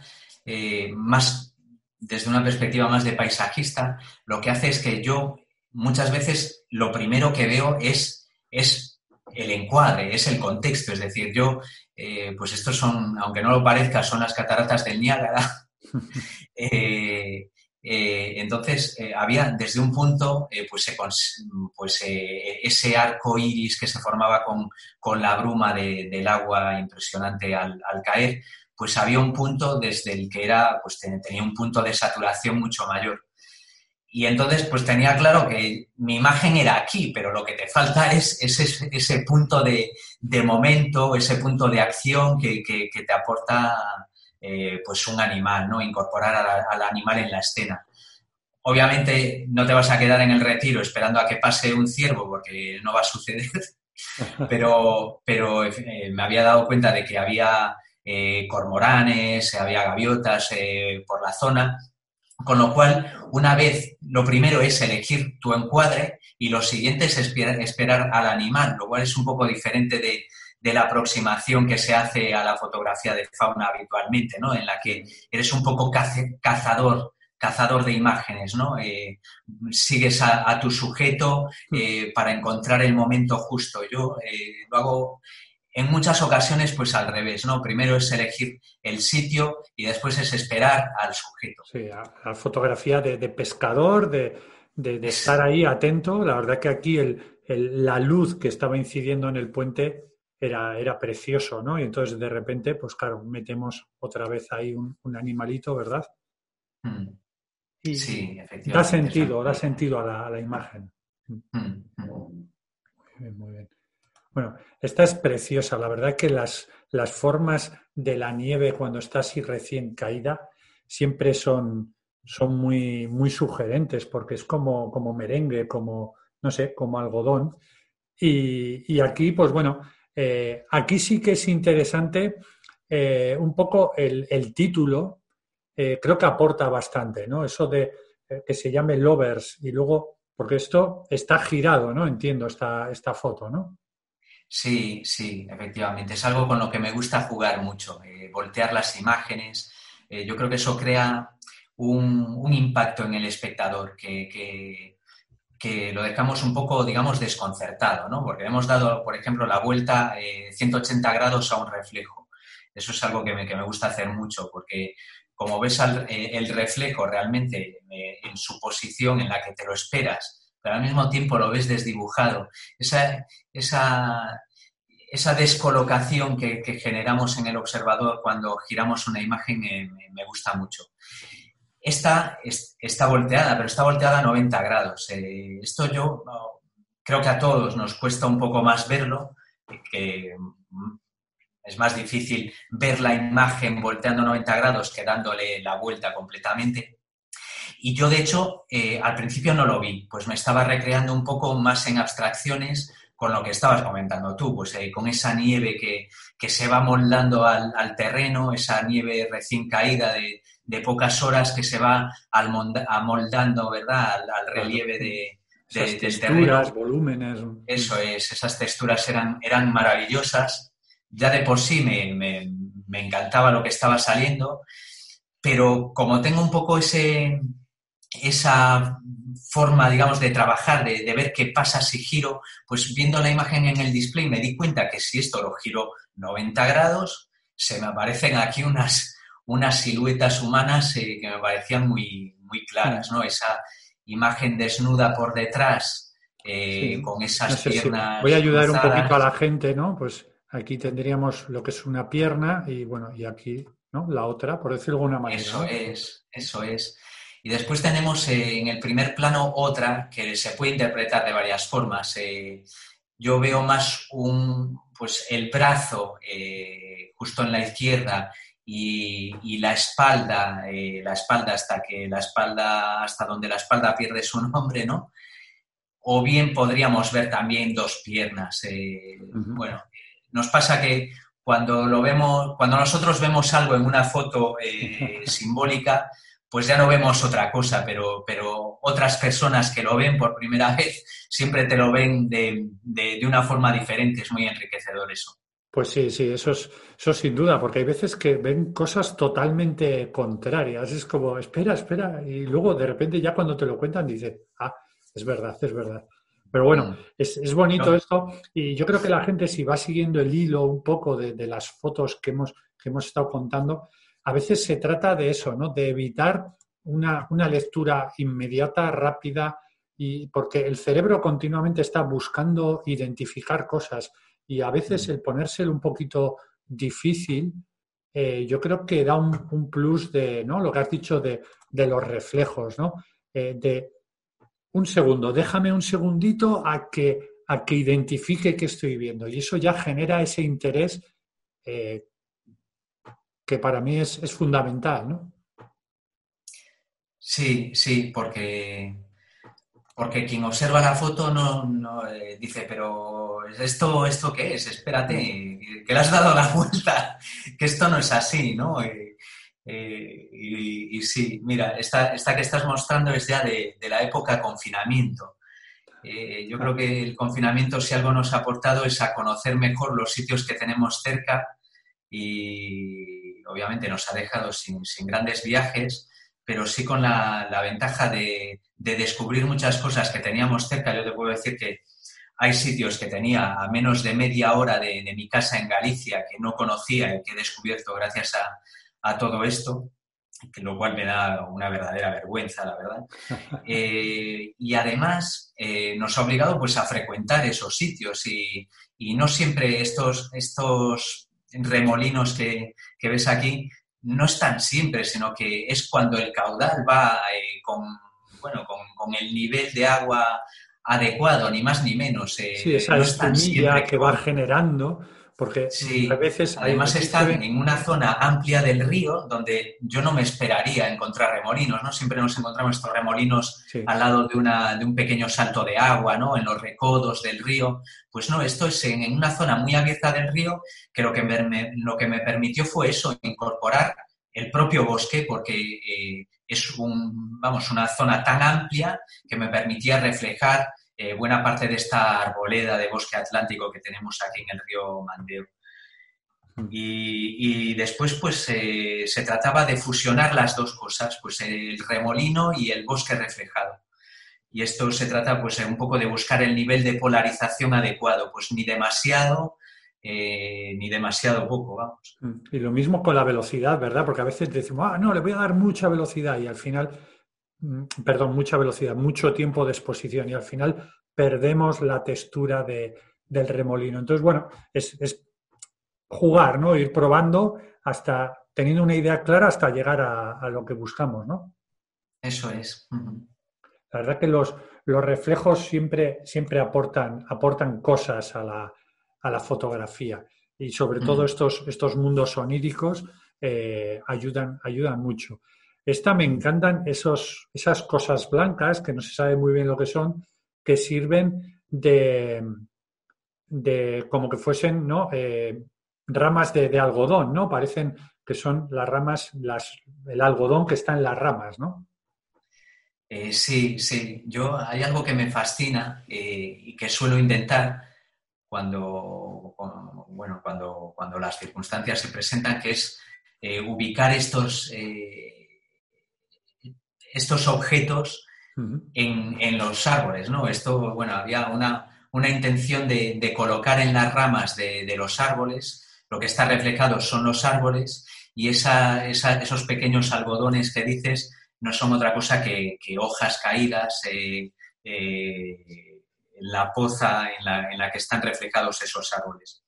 más desde una perspectiva más de paisajista, lo que hace es que yo muchas veces lo primero que veo es, es el encuadre, es el contexto. Es decir, yo, eh, pues estos son, aunque no lo parezca, son las cataratas del Niágara. [laughs] Eh, eh, entonces, había desde un punto, pues, pues ese arco iris que se formaba con, la bruma del agua impresionante al caer, pues había un punto desde el que era, pues tenía un punto de saturación mucho mayor. Y entonces, pues tenía claro que mi imagen era aquí, pero lo que te falta es, ese, ese, punto de, momento, ese punto de acción que, te aporta eh, pues un animal, ¿no? Incorporar al animal en la escena. Obviamente no te vas a quedar en el retiro esperando a que pase un ciervo, porque no va a suceder, [laughs] pero, pero eh, me había dado cuenta de que había eh, cormoranes, había gaviotas eh, por la zona, con lo cual, una vez, lo primero es elegir tu encuadre y lo siguiente es esperar, al animal, lo cual es un poco diferente de, la aproximación que se hace a la fotografía de fauna habitualmente, ¿no? En la que eres un poco cazador, cazador de imágenes, ¿no? Eh, sigues a, tu sujeto para encontrar el momento justo. Yo lo hago en muchas ocasiones, pues al revés, ¿no? Primero es elegir el sitio y después es esperar al sujeto. Sí, la fotografía de, pescador, de, estar ahí atento. La verdad que aquí la luz que estaba incidiendo en el puente era, era precioso, ¿no? Y entonces de repente, pues claro, metemos otra vez ahí un, animalito, ¿verdad? Mm. sí, efectivamente. Da sentido, da sentido a la, imagen. Mm, mm. Muy bien, muy bien. Bueno, esta es preciosa. La verdad que las, las formas de la nieve cuando está así recién caída siempre son, son muy, muy sugerentes porque es como, como merengue, como, no sé, como algodón. Y, aquí, pues bueno, eh, aquí sí que es interesante eh, un poco el, título, eh, creo que aporta bastante, ¿no? Eso de que se llame Lovers y luego, porque esto está girado, ¿no? Entiendo esta, esta foto, ¿no? Sí, sí, efectivamente. Es algo con lo que me gusta jugar mucho, eh, voltear las imágenes. Eh, yo creo que eso crea un, impacto en el espectador que, lo dejamos un poco, digamos, desconcertado, ¿no? Porque hemos dado, por ejemplo, la vuelta 180 eh, grados a un reflejo. Eso es algo que me, que me gusta hacer mucho, porque como ves el reflejo realmente en su posición en la que te lo esperas, pero al mismo tiempo lo ves desdibujado. Esa, esa, esa descolocación que, generamos en el observador cuando giramos una imagen me, gusta mucho. Esta está volteada, pero está volteada a 90 grados. Eh, esto yo creo que a todos nos cuesta un poco más verlo, que mm, es más difícil ver la imagen volteando 90 grados que dándole la vuelta completamente. Y yo, de hecho, eh, al principio no lo vi, pues me estaba recreando un poco más en abstracciones con lo que estabas comentando tú, pues eh, con esa nieve que, se va moldando al, terreno, esa nieve recién caída de, pocas horas que se va amoldando, ¿verdad?, al, relieve de, del terreno. volúmenes. Eso es, esas texturas eran, eran maravillosas. Ya de por sí me, me encantaba lo que estaba saliendo, pero como tengo un poco ese, esa forma, digamos, de trabajar, de, ver qué pasa si giro, pues viendo la imagen en el display me di cuenta que si esto lo giro 90 grados, se me aparecen aquí unas, unas siluetas humanas eh, que me parecían muy, muy claras, ¿no? Esa imagen desnuda por detrás, eh, con esas piernas. voy a ayudar un poquito a la gente, ¿no? Pues Aquí tendríamos lo que es una pierna y bueno, y aquí, ¿no? La otra, por decirlo de alguna manera. Eso es, eso es. Y después tenemos eh, en el primer plano otra que se puede interpretar de varias formas. Eh, yo veo más un, pues el brazo eh, justo en la izquierda y, la espalda, la espalda hasta que la espalda, hasta donde la espalda pierde su [laughs] nombre, ¿no? O bien podríamos ver también dos piernas. Bueno, nos pasa que cuando lo vemos, cuando nosotros vemos algo en una foto [laughs] simbólica, pues ya no vemos otra cosa, pero, pero otras personas que lo ven por primera vez siempre te lo ven de, una forma diferente. Es muy enriquecedor eso. Pues sí, sí, eso es, eso sin duda, porque hay veces que ven cosas totalmente contrarias. Es como, espera, espera, y luego de repente ya cuando te lo cuentan dices, ah, es verdad, es verdad. Pero bueno, mm. es, bonito esto y yo creo que la gente si va siguiendo el hilo un poco de, de las fotos que hemos, que hemos estado contando, a veces se trata de eso, ¿no? De evitar una, lectura inmediata, rápida, y porque el cerebro continuamente está buscando identificar cosas y a veces mm. el ponérselo un poquito difícil, eh, yo creo que da un, plus de, ¿no? Lo que has dicho de, los reflejos, ¿no? Eh, de un segundo, déjame un segundito a que, a que identifique qué estoy viendo. Y eso ya genera ese interés eh, que para mí es, fundamental, ¿no? Sí, sí, porque, porque quien observa la foto no, eh, dice, pero ¿esto, ¿esto qué es? Espérate, que le has dado la [laughs] vuelta, que esto no es así, ¿no? Eh, y, sí, mira, esta, esta, que estás mostrando es ya de, de la época confinamiento. Eh, yo creo que el confinamiento, si algo nos ha aportado, es a conocer mejor los sitios que tenemos cerca y obviamente nos ha dejado sin, grandes viajes, pero sí con la, ventaja de, descubrir muchas cosas que teníamos cerca. Yo te puedo decir que hay sitios que tenía a menos de media hora de, mi casa en Galicia que no conocía y que he descubierto gracias a, todo esto, que lo cual me da una verdadera vergüenza, la verdad. [laughs] Eh, y además eh, nos ha obligado pues, a frecuentar esos sitios y, y no siempre estos, estos remolinos que, ves aquí no están siempre, sino que es cuando el caudal va eh, con, bueno, con, el nivel de agua adecuado, ni más ni menos. Eh, sí, esa no que va generando porque a veces... Además están en una zona amplia del río donde yo no me esperaría encontrar remolinos, ¿no? Siempre nos encontramos estos remolinos al lado de, una, de un pequeño salto de agua, ¿no? En los recodos del río. Pues no, esto es en, una zona muy abierta del río que lo que me, lo que me permitió fue eso, incorporar el propio bosque porque eh, es un, vamos, una zona tan amplia que me permitía reflejar eh, buena parte de esta arboleda de bosque atlántico que tenemos aquí en el río Mandeo. Mm. Y, después, pues, eh, se trataba de fusionar las dos cosas, pues el remolino y el bosque reflejado. Y esto se trata, pues, un poco de buscar el nivel de polarización adecuado, pues ni demasiado eh, ni demasiado poco, vamos. Mm. Y lo mismo con la velocidad, ¿verdad? Porque a veces decimos, ah, no, le voy a dar mucha velocidad y al final perdón, mucha velocidad, mucho tiempo de exposición y al final perdemos la textura del remolino. Entonces, bueno, es, jugar, ¿no? Ir probando hasta teniendo una idea clara hasta llegar a, lo que buscamos, ¿no? Eso es. La verdad que los, los reflejos siempre, siempre aportan, aportan cosas a la, a la fotografía y sobre todo estos, estos mundos oníricos eh, ayudan, ayudan mucho. Esta me encantan esos, esas cosas blancas, que no se sabe muy bien lo que son, que sirven de, de como que fuesen ¿no? Eh, ramas de, algodón, ¿no? Parecen que son las ramas, las, el algodón que está en las ramas, ¿no? Eh, sí, sí. Yo hay algo que me fascina eh, y que suelo intentar cuando, bueno, cuando, cuando las circunstancias se presentan, que es ubicar estos, estos objetos en, los árboles, ¿no? Esto, bueno, había una, intención de, colocar en las ramas de, los árboles, lo que está reflejado son los árboles y esos pequeños algodones que dices no son otra cosa que, hojas caídas eh, eh, en la poza en la, en la que están reflejados esos árboles.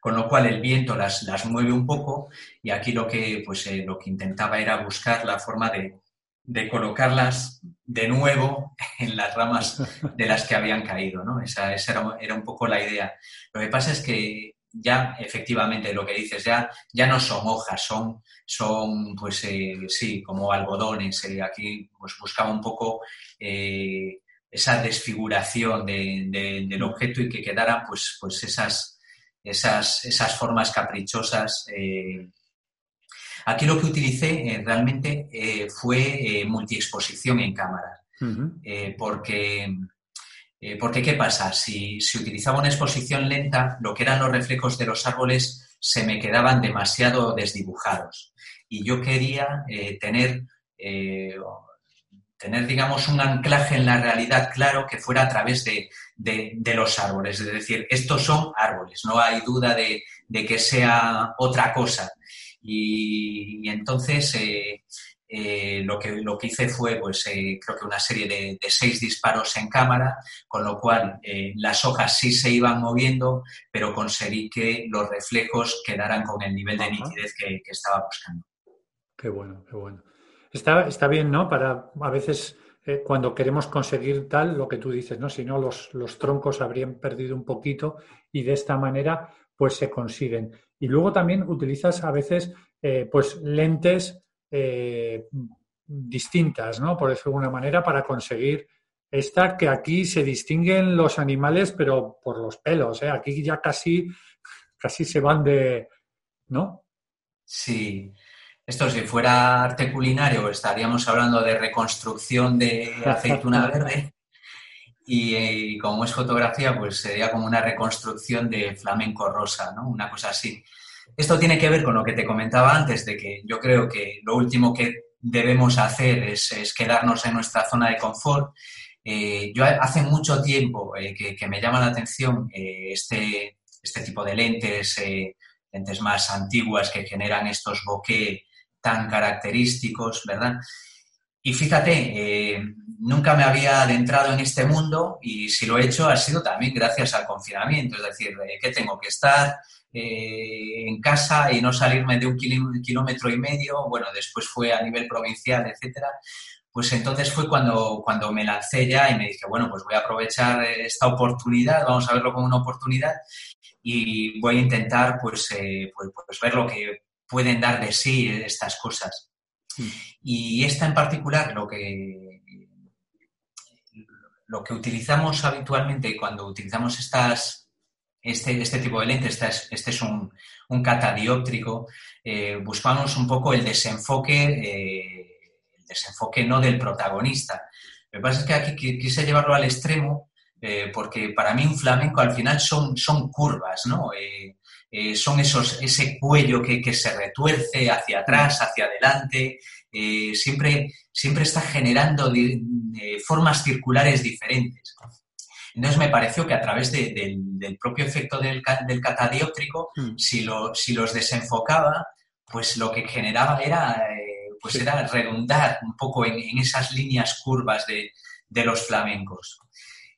con lo cual el viento las, las mueve un poco y aquí lo que, pues, eh, lo que intentaba era buscar la forma de, de, colocarlas de nuevo en las ramas de las que habían caído, ¿no? Esa, esa era, era, un poco la idea. Lo que pasa es que ya efectivamente lo que dices, ya, ya no son hojas, son, son pues eh, sí, como algodones. Eh, aquí pues buscaba un poco eh, esa desfiguración de, de, del objeto y que quedaran pues, pues esas, esas, esas formas caprichosas. Eh. Aquí lo que utilicé eh, realmente eh, fue multiexposición en cámara, uh -huh. porque eh, porque, ¿qué pasa? Si, si, utilizaba una exposición lenta, lo que eran los reflejos de los árboles se me quedaban demasiado desdibujados. Y yo quería eh, tener, eh, tener, digamos, un anclaje en la realidad claro que fuera a través de, de, de los árboles. Es decir, estos son árboles, no hay duda de, de que sea otra cosa. Y, y entonces eh, lo, que, lo que hice fue, pues, eh, creo que una serie de, de, seis disparos en cámara, con lo cual eh, las hojas sí se iban moviendo, pero conseguí que los reflejos quedaran con el nivel de nitidez que, que estaba buscando. Qué bueno, qué bueno. Está, está bien, ¿no? Para a veces eh, cuando queremos conseguir tal, lo que tú dices, ¿no? Si no, los, los troncos habrían perdido un poquito y de esta manera, pues se consiguen. Y luego también utilizas a veces, eh, pues, lentes eh, distintas, ¿no? Por decirlo de alguna manera, para conseguir esta que aquí se distinguen los animales, pero por los pelos, ¿eh? Aquí ya casi, casi se van de, ¿no? Sí. Esto si fuera arte culinario estaríamos hablando de reconstrucción de [laughs] aceituna verde y, y, como es fotografía pues sería como una reconstrucción de flamenco rosa, ¿no? Una cosa así. Esto tiene que ver con lo que te comentaba antes, de que yo creo que lo último que debemos hacer es, es quedarnos en nuestra zona de confort. Eh, yo hace mucho tiempo eh, que, que, me llama la atención eh, este, este, tipo de lentes, eh, lentes más antiguas que generan estos bokeh tan característicos, ¿verdad? Y fíjate, eh, nunca me había adentrado en este mundo y si lo he hecho ha sido también gracias al confinamiento, es decir, eh, que tengo que estar eh, en casa y no salirme de un kilómetro y medio, bueno, después fue a nivel provincial, etcétera. Pues entonces fue cuando, cuando me lancé ya y me dije, bueno, pues voy a aprovechar esta oportunidad, vamos a verlo como una oportunidad y voy a intentar pues, pues, pues ver lo que pueden dar de sí estas cosas. Y esta en particular, lo que, lo que utilizamos habitualmente cuando utilizamos estas, este, este tipo de lentes, este es, este es un, un catadióptrico, eh, buscamos un poco el desenfoque, eh, el desenfoque no del protagonista. Lo que pasa es que aquí quise llevarlo al extremo eh, porque para mí un flamenco al final son, son curvas, ¿no? Eh, son esos, ese cuello que, que, se retuerce hacia atrás, hacia adelante, eh, siempre, siempre está generando de, de formas circulares diferentes. Entonces me pareció que a través de, de, del propio efecto del, del catadióptrico, mm. si, lo, si, los desenfocaba, pues lo que generaba era, eh, pues sí. era redundar un poco en, en esas líneas curvas de, los flamencos.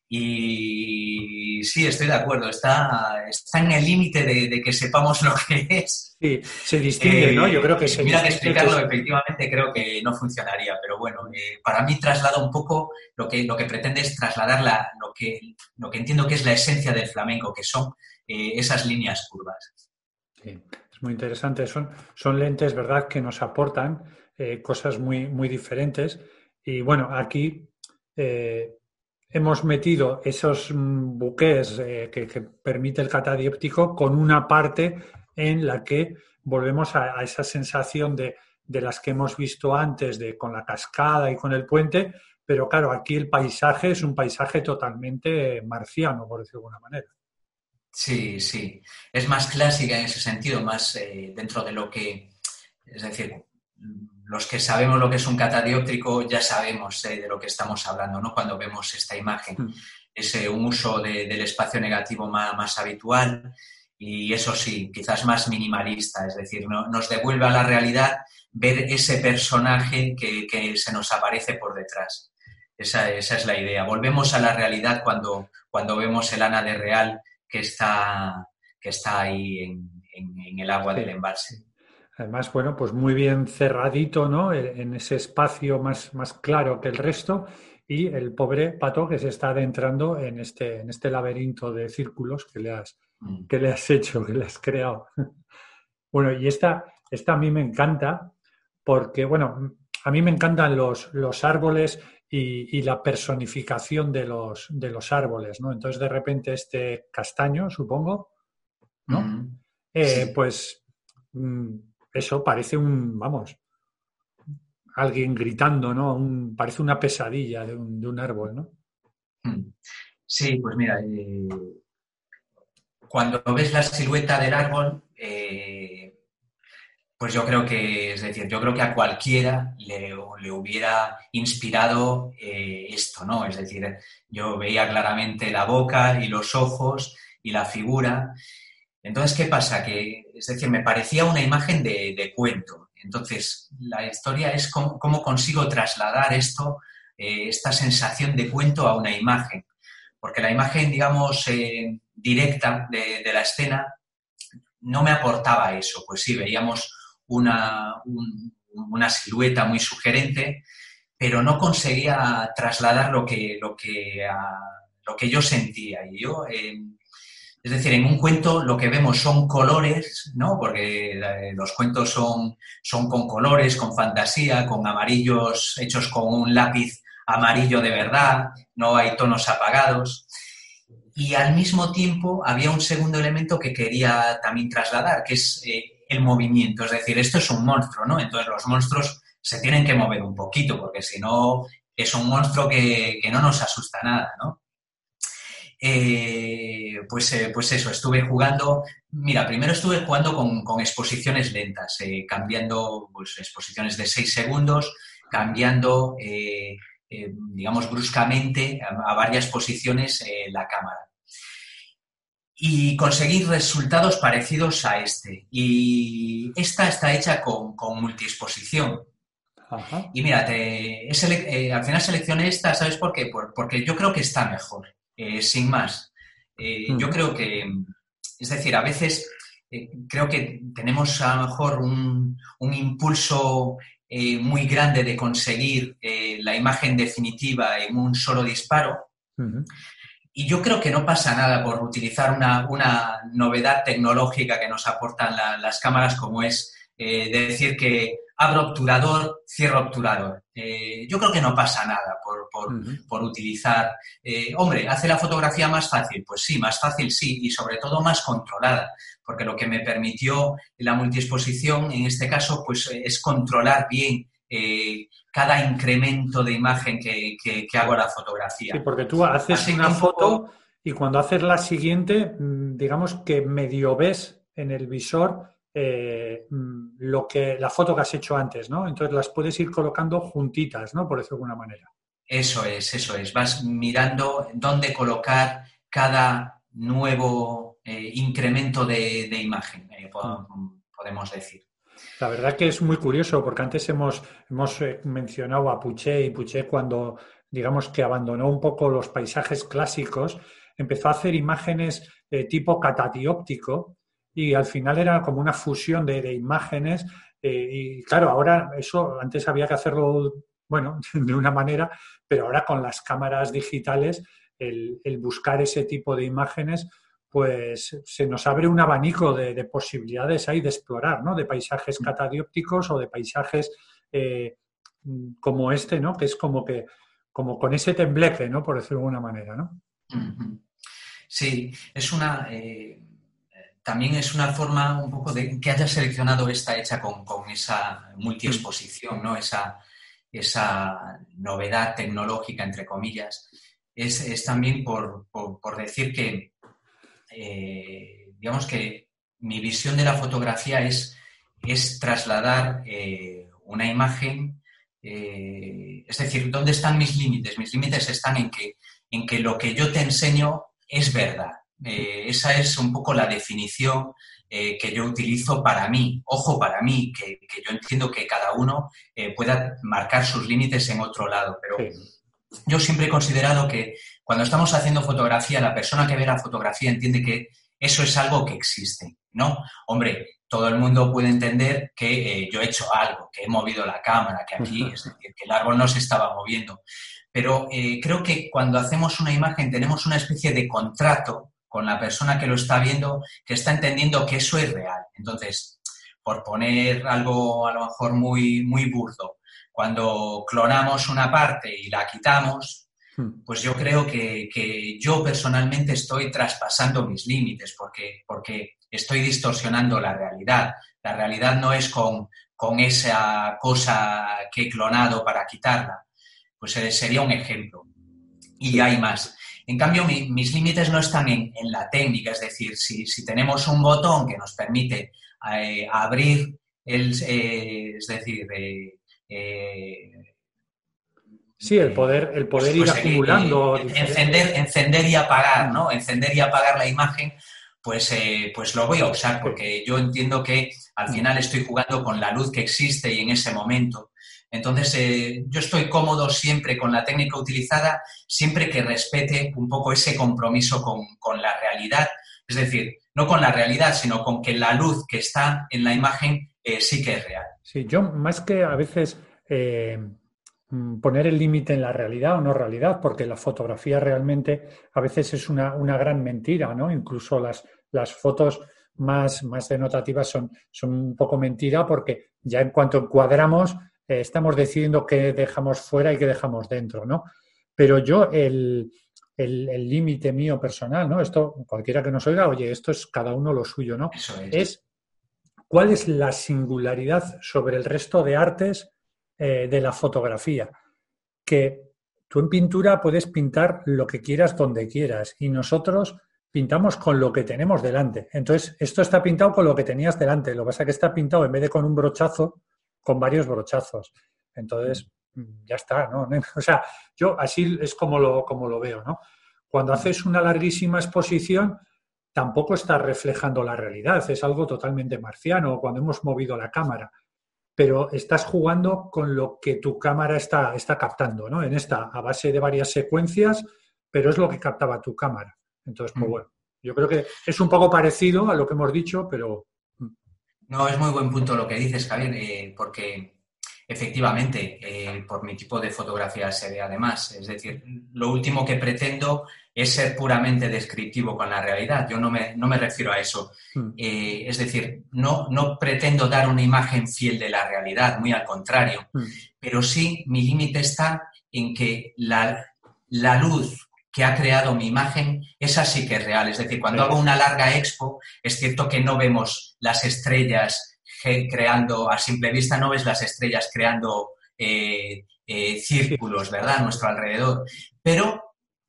Y sí, estoy de acuerdo, está, está en el límite de, de, que sepamos lo que es. Sí, se distingue, eh, ¿no? Yo creo que se Mira que explicarlo, que... efectivamente creo que no funcionaría, pero bueno, eh, para mí traslada un poco lo que, lo que pretende es trasladar la, lo, que, lo que entiendo que es la esencia del flamenco, que son eh, esas líneas curvas. Sí, es muy interesante. Son, son lentes, ¿verdad?, que nos aportan eh, cosas muy, muy diferentes. Y bueno, aquí eh, hemos metido esos buques eh, que, permite el catadióptico con una parte en la que volvemos a, esa sensación de, de, las que hemos visto antes, de con la cascada y con el puente, pero claro, aquí el paisaje es un paisaje totalmente marciano, por decirlo de alguna manera. Sí, sí. Es más clásica en ese sentido, más eh, dentro de lo que, es decir, los que sabemos lo que es un catadióptrico ya sabemos eh, de lo que estamos hablando, ¿no? Cuando vemos esta imagen. Mm. Es eh, un uso de, del espacio negativo más, más, habitual y eso sí, quizás más minimalista, es decir, no, nos devuelve a la realidad ver ese personaje que, que se nos aparece por detrás. Esa, esa, es la idea. Volvemos a la realidad cuando, cuando vemos el Ana de Real que está, está ahí en, el agua del embalse. Además, bueno, pues muy bien cerradito, ¿no? En ese espacio más, más claro que el resto y el pobre pato que se está adentrando en este, en este laberinto de círculos que le has, mm. que le has hecho, que le has creado. [laughs] Bueno, y esta, esta a mí me encanta porque, bueno, a mí me encantan los, los árboles y, la personificación de los, de los árboles, ¿no? Entonces, de repente, este castaño, supongo, ¿no? Mm. Eh, pues mm, eso parece un, vamos, alguien gritando, ¿no? parece una pesadilla de un, árbol, ¿no? Hmm. Sí, pues mira, eh, cuando ves la silueta del árbol, eh, pues yo creo que, es decir, yo creo que a cualquiera le, hubiera inspirado eh, esto, ¿no? Es decir, yo veía claramente la boca y los ojos y la figura. Entonces, ¿qué pasa? Que, es decir, me parecía una imagen de cuento. Entonces, la historia es cómo, consigo trasladar esto, eh, esta sensación de cuento a una imagen. Porque la imagen, digamos, eh, directa de, la escena no me aportaba eso. Pues sí, veíamos una, una silueta muy sugerente, pero no conseguía trasladar lo que, lo que, lo que yo sentía. Y yo, eh, es decir, en un cuento lo que vemos son colores, ¿no? Porque eh, los cuentos son, son con colores, con fantasía, con amarillos hechos con un lápiz amarillo de verdad, no hay tonos apagados. Y al mismo tiempo había un segundo elemento que quería también trasladar, que es eh, el movimiento. Es decir, esto es un monstruo, ¿no? Entonces los monstruos se tienen que mover un poquito, porque si no es un monstruo que, que no nos asusta nada, ¿no? Eh, pues, eh, pues eso, estuve jugando, mira, primero estuve jugando con, exposiciones lentas, eh, cambiando pues, exposiciones de 6 segundos, cambiando, digamos, bruscamente a, varias posiciones la cámara. Y conseguí resultados parecidos a este. Y esta está hecha con, con multiexposición. Y mira, al final seleccioné esta, ¿sabes por qué? porque yo creo que está mejor. Eh, sin más. Eh, yo mm. creo que, es decir, a veces eh, creo que tenemos a lo mejor un, impulso muy grande de conseguir la imagen definitiva en un solo disparo. Y yo creo que no pasa nada por utilizar una, novedad tecnológica que nos aportan las cámaras, como es decir que abro obturador, cierro obturador. Eh, yo creo que no pasa nada por, utilizar. Eh, hombre, ¿hace la fotografía más fácil? Pues sí, más fácil sí, y sobre todo más controlada, porque lo que me permitió la multiexposición en este caso pues es controlar bien eh, cada incremento de imagen que, hago a la fotografía. Sí, porque tú haces una foto y cuando haces la siguiente, mm, digamos que medio ves en el visor eh, mm, lo que, la foto que has hecho antes, ¿no? Entonces las puedes ir colocando juntitas, ¿no? Por decirlo de alguna manera. Eso es, eso es. Vas mirando dónde colocar cada nuevo eh, incremento de, imagen, eh, mm. podemos decir. La verdad que es muy curioso porque antes hemos, hemos mencionado a Puché y Puché cuando digamos que abandonó un poco los paisajes clásicos, empezó a hacer imágenes de tipo catatióptico, y al final era como una fusión de, imágenes. Eh, y claro, ahora eso antes había que hacerlo, bueno, [laughs] de una manera, pero ahora con las cámaras digitales, el, buscar ese tipo de imágenes, pues se nos abre un abanico de, posibilidades ahí de explorar, ¿no? De paisajes mm. catadiópticos o de paisajes eh, como este, ¿no? Que es como que, como con ese tembleque, ¿no? Por decirlo de alguna manera, ¿no? Sí, es una... Eh, también es una forma un poco de que haya seleccionado esta hecha con, esa multiexposición, ¿no? Esa, esa novedad tecnológica, entre comillas, es, también por, decir que, eh, digamos que mi visión de la fotografía es, es trasladar eh, una imagen, eh, es decir, ¿dónde están mis límites? Mis límites están en que, en que lo que yo te enseño es verdad. Eh, esa es un poco la definición eh, que yo utilizo para mí. Ojo, para mí, que, yo entiendo que cada uno eh, pueda marcar sus límites en otro lado, pero yo siempre he considerado que cuando estamos haciendo fotografía, la persona que ve la fotografía entiende que eso es algo que existe, ¿no? Hombre, todo el mundo puede entender que eh, yo he hecho algo, que he movido la cámara, que aquí, [laughs] es decir, que el árbol no se estaba moviendo. Pero eh, creo que cuando hacemos una imagen tenemos una especie de contrato con la persona que lo está viendo, que está entendiendo que eso es real. Entonces, por poner algo a lo mejor muy, muy burdo, cuando clonamos una parte y la quitamos, hmm. pues yo creo que, que, yo personalmente estoy traspasando mis límites porque, porque estoy distorsionando la realidad. La realidad no es con, con esa cosa que he clonado para quitarla. Pues eh, sería un ejemplo. Y hay más. En cambio, mis límites no están en, la técnica, es decir, si, tenemos un botón que nos permite eh, abrir, el, eh, es decir, Sí, el poder, el poder pues, ir acumulando. encender, encender y apagar, ¿no? Encender y apagar la imagen, pues, pues lo voy a usar porque yo entiendo que al final estoy jugando con la luz que existe y en ese momento entonces, eh, yo estoy cómodo siempre con la técnica utilizada, siempre que respete un poco ese compromiso con, la realidad. Es decir, no con la realidad, sino con que la luz que está en la imagen eh, sí que es real. Sí, yo más que a veces eh, mm, poner el límite en la realidad o no realidad, porque la fotografía realmente a veces es una, gran mentira, ¿no? Incluso las, las fotos más, más denotativas son, son un poco mentira porque ya en cuanto encuadramos eh, estamos decidiendo qué dejamos fuera y qué dejamos dentro, ¿no? Pero yo, el límite mío personal, ¿no? Esto, cualquiera que nos oiga, oye, esto es cada uno lo suyo, ¿no? es. cuál es la singularidad sobre el resto de artes eh, de la fotografía. Que tú en pintura puedes pintar lo que quieras donde quieras y nosotros pintamos con lo que tenemos delante. Entonces, esto está pintado con lo que tenías delante. Lo que pasa es que está pintado en vez de con un brochazo, con varios brochazos. Entonces, mm, ya está, ¿no? [laughs] O sea, yo así es como lo, como lo veo, ¿no? Cuando haces una larguísima exposición, tampoco estás reflejando la realidad, es algo totalmente marciano, cuando hemos movido la cámara, pero estás jugando con lo que tu cámara está, está captando, ¿no? En esta, a base de varias secuencias, pero es lo que captaba tu cámara. Entonces, pues mm. bueno, yo creo que es un poco parecido a lo que hemos dicho, pero, no, es muy buen punto lo que dices, Javier, eh, porque efectivamente, eh, por mi tipo de fotografía se ve además. Es decir, lo último que pretendo es ser puramente descriptivo con la realidad. Yo no me, no me refiero a eso. Hmm. Eh, es decir, no, no pretendo dar una imagen fiel de la realidad, muy al contrario. Hmm. Pero sí, mi límite está en que la, la luz que ha creado mi imagen, esa sí que es real. Es decir, cuando hago una larga expo, es cierto que no vemos las estrellas creando, a simple vista no ves las estrellas creando eh, eh, círculos, ¿verdad?, a nuestro alrededor. Pero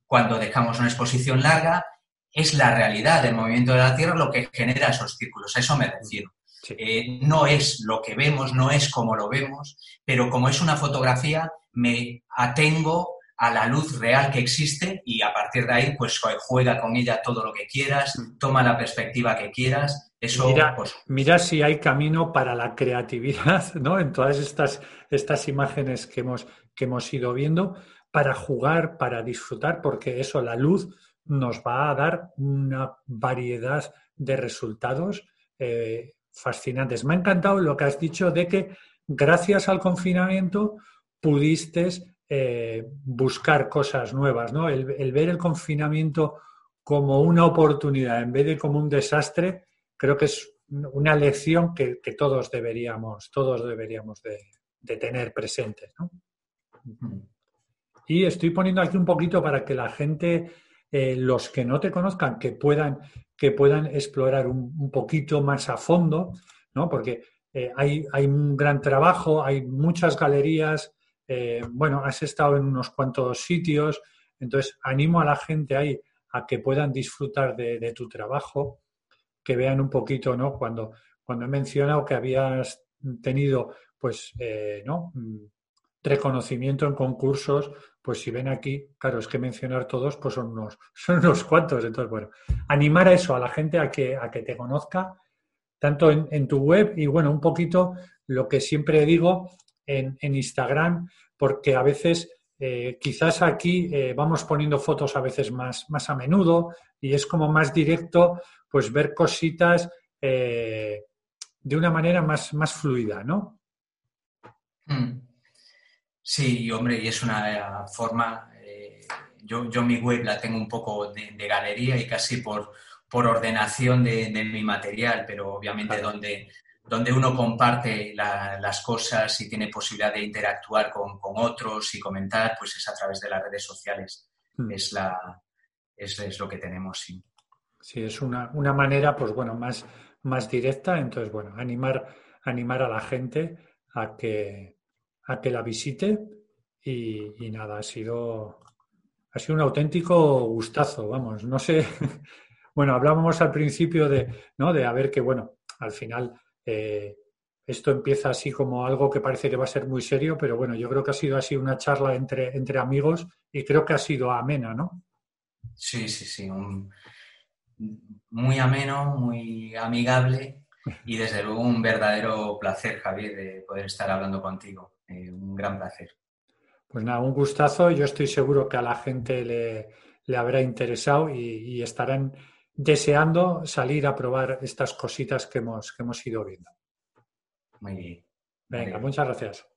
cuando dejamos una exposición larga, es la realidad del movimiento de la Tierra lo que genera esos círculos. A eso me refiero. Eh, no es lo que vemos, no es como lo vemos, pero como es una fotografía, me atengo a la luz real que existe y a partir de ahí pues juega con ella todo lo que quieras, mm. toma la perspectiva que quieras. Eso, mira, pues, mira si hay camino para la creatividad, [laughs] ¿no? En todas estas, estas imágenes que hemos, que hemos ido viendo, para jugar, para disfrutar, porque eso, la luz nos va a dar una variedad de resultados eh, fascinantes. Me ha encantado lo que has dicho de que gracias al confinamiento pudiste eh, buscar cosas nuevas, ¿no? El, ver el confinamiento como una oportunidad en vez de como un desastre, creo que es una lección que, todos deberíamos, todos deberíamos de, tener presentes, Y estoy poniendo aquí un poquito para que la gente, eh, los que no te conozcan, que puedan, que puedan explorar un, poquito más a fondo, ¿no? Porque eh, hay, hay, un gran trabajo, hay muchas galerías, eh, bueno, has estado en unos cuantos sitios, entonces animo a la gente ahí a que puedan disfrutar de, tu trabajo, que vean un poquito, ¿no? Cuando, cuando he mencionado que habías tenido, pues, eh, ¿no? Mm, reconocimiento en concursos, pues si ven aquí, claro, es que mencionar todos, pues son unos, [laughs] son unos cuantos. Entonces, bueno, animar a eso, a la gente a que, a que te conozca, tanto en, en tu web y, bueno, un poquito lo que siempre digo, en, Instagram, porque a veces eh, quizás aquí eh, vamos poniendo fotos a veces más, más a menudo y es como más directo pues ver cositas de una manera más, más fluida, ¿no? Hmm. Sí, hombre, y es una forma, yo, yo mi web la tengo un poco de, galería y casi por, por ordenación de, mi material, pero obviamente donde, donde uno comparte las cosas y tiene posibilidad de interactuar con, otros y comentar, pues es a través de las redes sociales. Hmm. Es, la, es, lo que tenemos, sí. Sí, es una, manera, pues bueno, más, más directa. Entonces, bueno, animar, animar a la gente a que, a que la visite y, nada, ha sido, ha sido un auténtico gustazo, vamos, no sé. [laughs] Bueno, hablábamos al principio de, ¿no? de a ver que, bueno, al final eh, esto empieza así como algo que parece que va a ser muy serio, pero bueno, yo creo que ha sido así una charla entre, entre amigos y creo que ha sido amena, ¿no? Sí, sí, sí. muy ameno, muy amigable y desde luego un verdadero placer, Javier, de poder estar hablando contigo. Eh, un gran placer. Pues nada, un gustazo. Yo estoy seguro que a la gente le, habrá interesado y, y estarán deseando salir a probar estas cositas que hemos, que hemos ido viendo. Muy bien. Venga, muchas gracias.